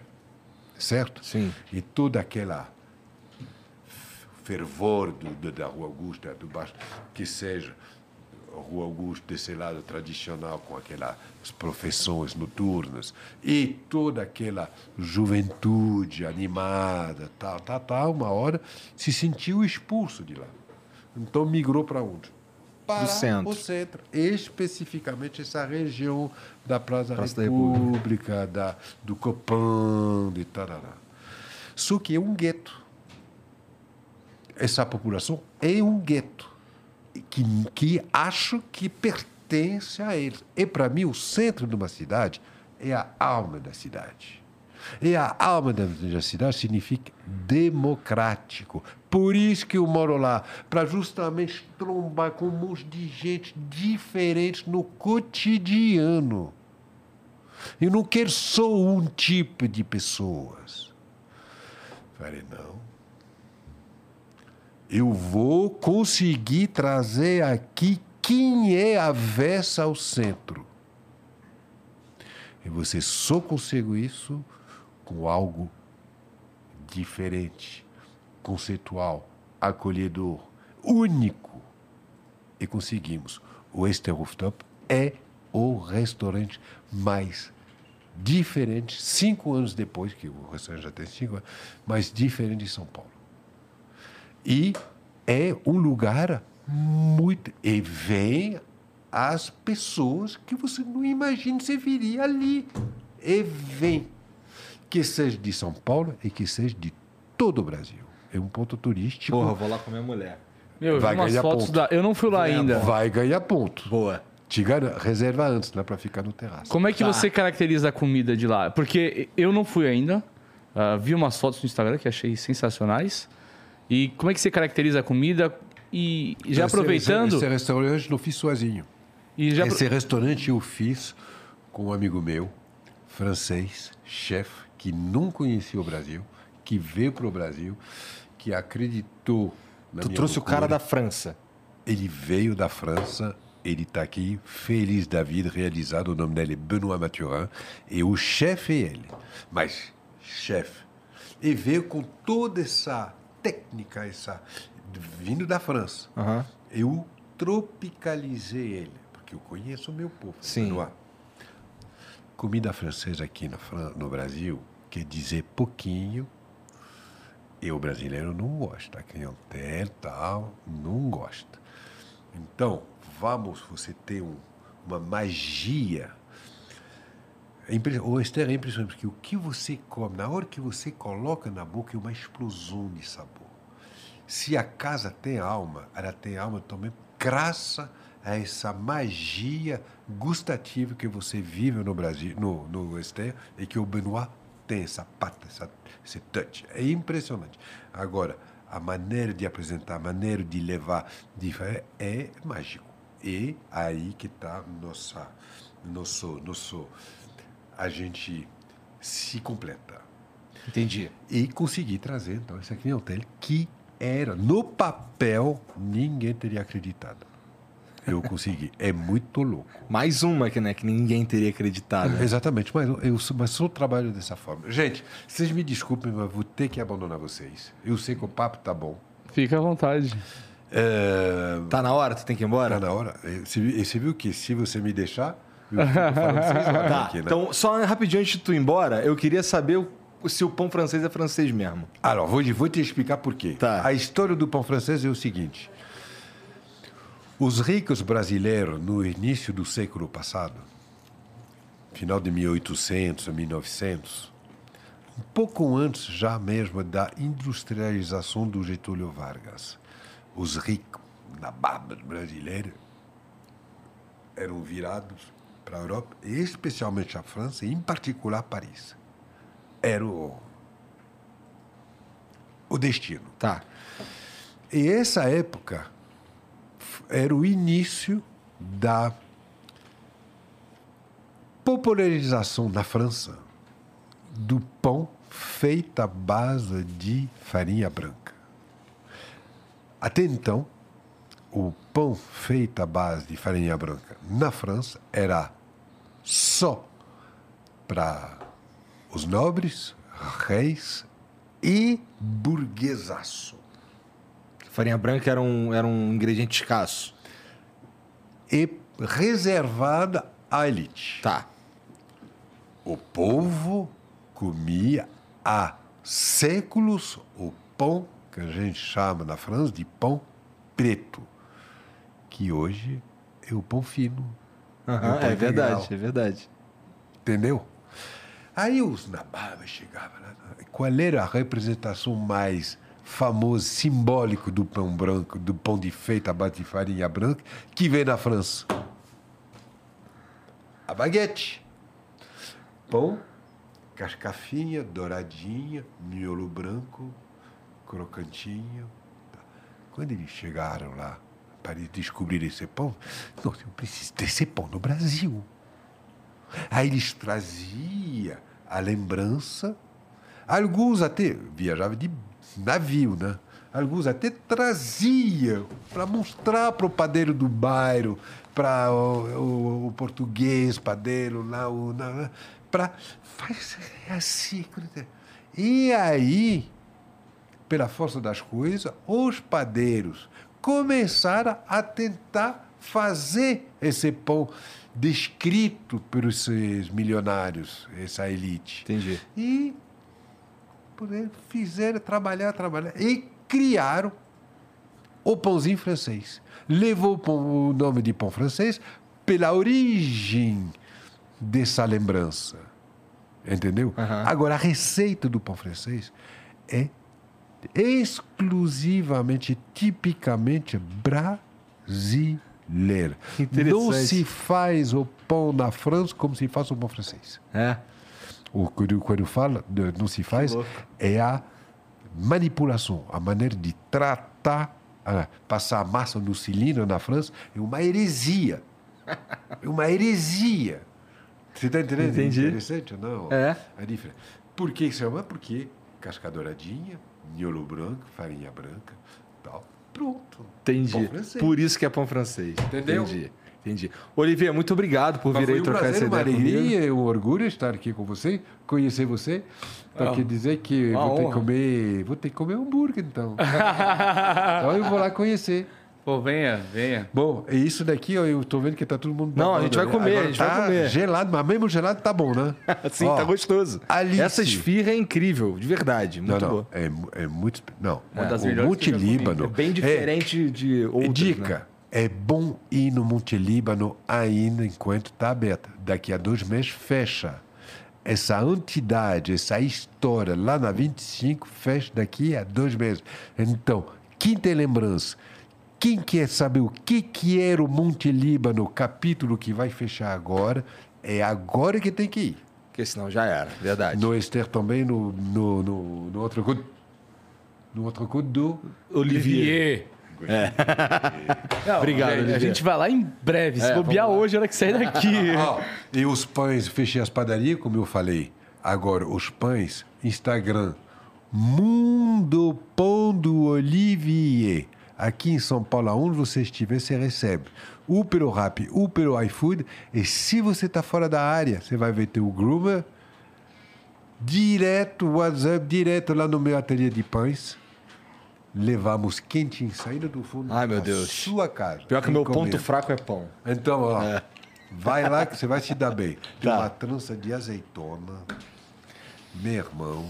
Certo? Sim. E toda aquela fervor do, do- da Rua Augusta, do baixo, que seja Rua Augusta desse lado tradicional com aquelas profissões noturnas e toda aquela juventude animada, tal, tal, tal, uma hora se sentiu expulso de lá. Então migrou para onde? Para centro. o centro, especificamente essa região da Praça, Praça da da República, da, do Copan, de tarará. Só que é um gueto essa população é um gueto que, que acho que pertence a eles. E para mim, o centro de uma cidade é a alma da cidade. E a alma da da cidade significa democrático. Por isso que eu moro lá, para justamente trombar com um monte de gente diferente no cotidiano. Eu não quero só um tipo de pessoas. Falei, não eu vou conseguir trazer aqui quem é avessa ao centro. E você só consegue isso com algo diferente, conceitual, acolhedor, único. E conseguimos. O Western Rooftop é o restaurante mais diferente, cinco anos depois, que o restaurante já tem cinco anos, mais diferente de São Paulo. E é um lugar muito. E vem as pessoas que você não imagina você viria ali. E vem. Que seja de São Paulo e que seja de todo o Brasil. É um ponto turístico. Porra, vou lá com minha mulher. Meu, eu Vai ganhar fotos ponto. da. Eu não fui lá ainda. Vai ganhar ponto. Boa. Te garanto, reserva antes, não é para ficar no terraço. Como é que você caracteriza a comida de lá? Porque eu não fui ainda. ah, vi umas fotos no Instagram que achei sensacionais. E como é que você caracteriza a comida? E já Esse- aproveitando. Esse, esse restaurante eu não fiz sozinho. e já Esse restaurante eu fiz com um amigo meu, francês, chefe, que não conhecia o Brasil, que veio para o Brasil, que acreditou na Tu trouxe o cara loucura. da França. Ele veio da França, ele está aqui, feliz da vida, realizado. O nome dele é Benoît Mathurin. E o chefe é ele. Mas, chefe. E veio com toda essa técnica, essa vindo da França. Aham. Eu tropicalizei ele, porque eu conheço o meu povo. Sim. Benoît. Comida francesa aqui Fran- no Brasil quer dizer pouquinho e o brasileiro não gosta. A clientela tal não gosta. Então, vamos você ter um- uma magia. É O Esther é impressionante, porque o que você come, na hora que você coloca na boca, é uma explosão de sabor. Se a casa tem alma, ela tem alma também graças a essa magia gustativa que você vive no Brasil, no, no Esther, e que o Benoit tem essa pata, essa, esse touch. É impressionante. Agora, a maneira de apresentar, a maneira de levar, de fazer, é mágico. E aí que está nossa, nosso, nosso, a gente se completa Entendi. e consegui trazer então esse aqui hotel que era no papel ninguém teria acreditado. Eu consegui. É muito louco. Mais uma que, né, que ninguém teria acreditado. Exatamente, mas eu, eu mas só trabalho dessa forma. Gente, vocês me desculpem, mas vou ter que abandonar vocês. Eu sei que o papo tá bom. Fica à vontade. É, Tá na hora? Tu tem que ir embora? tá na hora. Eh, Você, viu- você viu que se você me deixar, eu fico falando seis horas Tá, aqui, né? então só rapidinho antes de tu ir embora, eu queria saber o- se o pão francês é francês mesmo. Alors, vou, vou te explicar por quê. Tá. A história do pão francês é o seguinte. Os ricos brasileiros, no início do século passado, final de 1800, 1900, um pouco antes já mesmo da industrialização do Getúlio Vargas, os ricos na barba brasileira eram virados para a Europa, e especialmente a França, e em particular Paris. Era o o destino. Tá. E essa época era o início da popularização na França do pão feito à base de farinha branca. Até então, o pão feito à base de farinha branca na França era só para os nobres, reis e burguesaço. Farinha branca era um, era um ingrediente escasso. E reservada à elite. Tá. O povo comia há séculos o pão que a gente chama na França de pão preto, que hoje é o pão fino. O pão é verdade, é verdade. Entendeu? Aí os nababas chegavam lá. Qual era a representação mais famosa, simbólica do pão branco, do pão de feita à base de farinha branca, que vem da França? A baguete. Pão, cascafinha, douradinha, miolo branco, crocantinho. Quando eles chegaram lá para descobrir esse pão, nossa, eu preciso desse pão no Brasil. Aí eles traziam a lembrança. Alguns até viajavam de navio, né? Alguns até traziam para mostrar para o padeiro do bairro, para o, o- o português padeiro lá, o, para faz assim. E aí, pela força das coisas, os padeiros começaram a tentar fazer esse pão descrito pelos esses milionários, essa elite. Entendi. E aí, fizeram trabalhar, trabalhar e criaram o pãozinho francês. Levou o pão- o nome de pão francês pela origem dessa lembrança. Entendeu? Aham. Agora, a receita do pão francês é exclusivamente, tipicamente brasileira. Não se faz o pão na França como se faz o pão francês. É. O que eu, quando de não se faz é a manipulação, a maneira de tratar, ah, passar a massa no cilindro na França é uma heresia. É uma heresia. Você está entendendo? Entendi. Interessante ou não? É. A diferença. Por que isso é uma? Porque casca douradinha, miolo branco, farinha branca, tal. Pronto. Entendi. Por isso que é pão francês. Entendeu? Entendi. Entendi. Olivier, muito obrigado por Mas vir aí um trocar prazer, essa uma ideia comigo. alegria, um orgulho estar aqui com você, conhecer você. Para Ah, que dizer que uma vou ter que comer, vou ter que comer hambúrguer então. então eu vou lá conhecer. Pô, venha, venha. Bom, e isso daqui, ó, eu tô vendo que tá todo mundo Não, a gente vai né? comer, Agora a gente vai tá comer. Gelado, mas mesmo gelado tá bom, né? Sim, Ó, tá gostoso. Alice. Essa esfirra é incrível, de verdade. Não, Muito não, boa. é, é muito, não. Uma das o melhores Monte que eu já comi. Líbano É bem diferente de É, outras, dica, né? É bom ir no Monte Líbano ainda enquanto está aberto. Daqui a dois meses fecha. Essa entidade, essa história lá na 25 fecha daqui a dois meses. Então, quem tem lembrança, quem quer saber o que, que era o Monte Líbano, capítulo que vai fechar agora, é agora que tem que ir. Porque senão já era, verdade. No Esther também, no, no, no, no outro no outro côte do... Olivier. Não, Obrigado, a, a Olivier. gente vai lá em breve. Se É, bobear hoje, a hora que sair daqui. Ó, e os pães, fechei as padarias, como eu falei. Agora, os pães, Instagram, Mundo Pão do Olivier. Aqui em São Paulo, aonde você estiver, você recebe. Ou pelo Rap, ou pelo iFood. E se você está fora da área, você vai ver teu groomer direto, WhatsApp, direto lá no meu ateliê de pães. Levamos quentinho, saindo do fundo Ai, meu da Deus. sua casa. Pior que meu comer. ponto fraco é pão. Então, ó, vai lá que você vai se dar bem. Tem Tá. uma trança de azeitona. Meu irmão.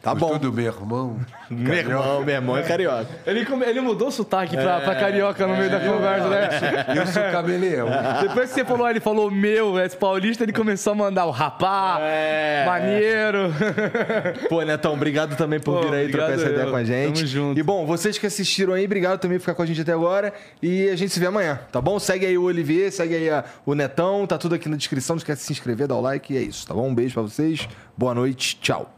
Tá Gostou bom. do meu irmão? Meu irmão, meu irmão é carioca. Ele, ele mudou o sotaque pra, pra carioca no meio da conversa, né? Eu sou cameleão. Depois que você falou, ele falou meu, é paulista, ele começou a mandar o rapá, É. maneiro. Pô, Netão, obrigado também por Pô, vir aí trocar essa ideia eu. com a gente. Tamo junto. E bom, vocês que assistiram aí, obrigado também por ficar com a gente até agora. E a gente se vê amanhã, tá bom? Segue aí o Olivier, segue aí a- o Netão, tá tudo aqui na descrição. Não esquece de se inscrever, dar o like e é isso, tá bom? Um beijo pra vocês, boa noite, tchau.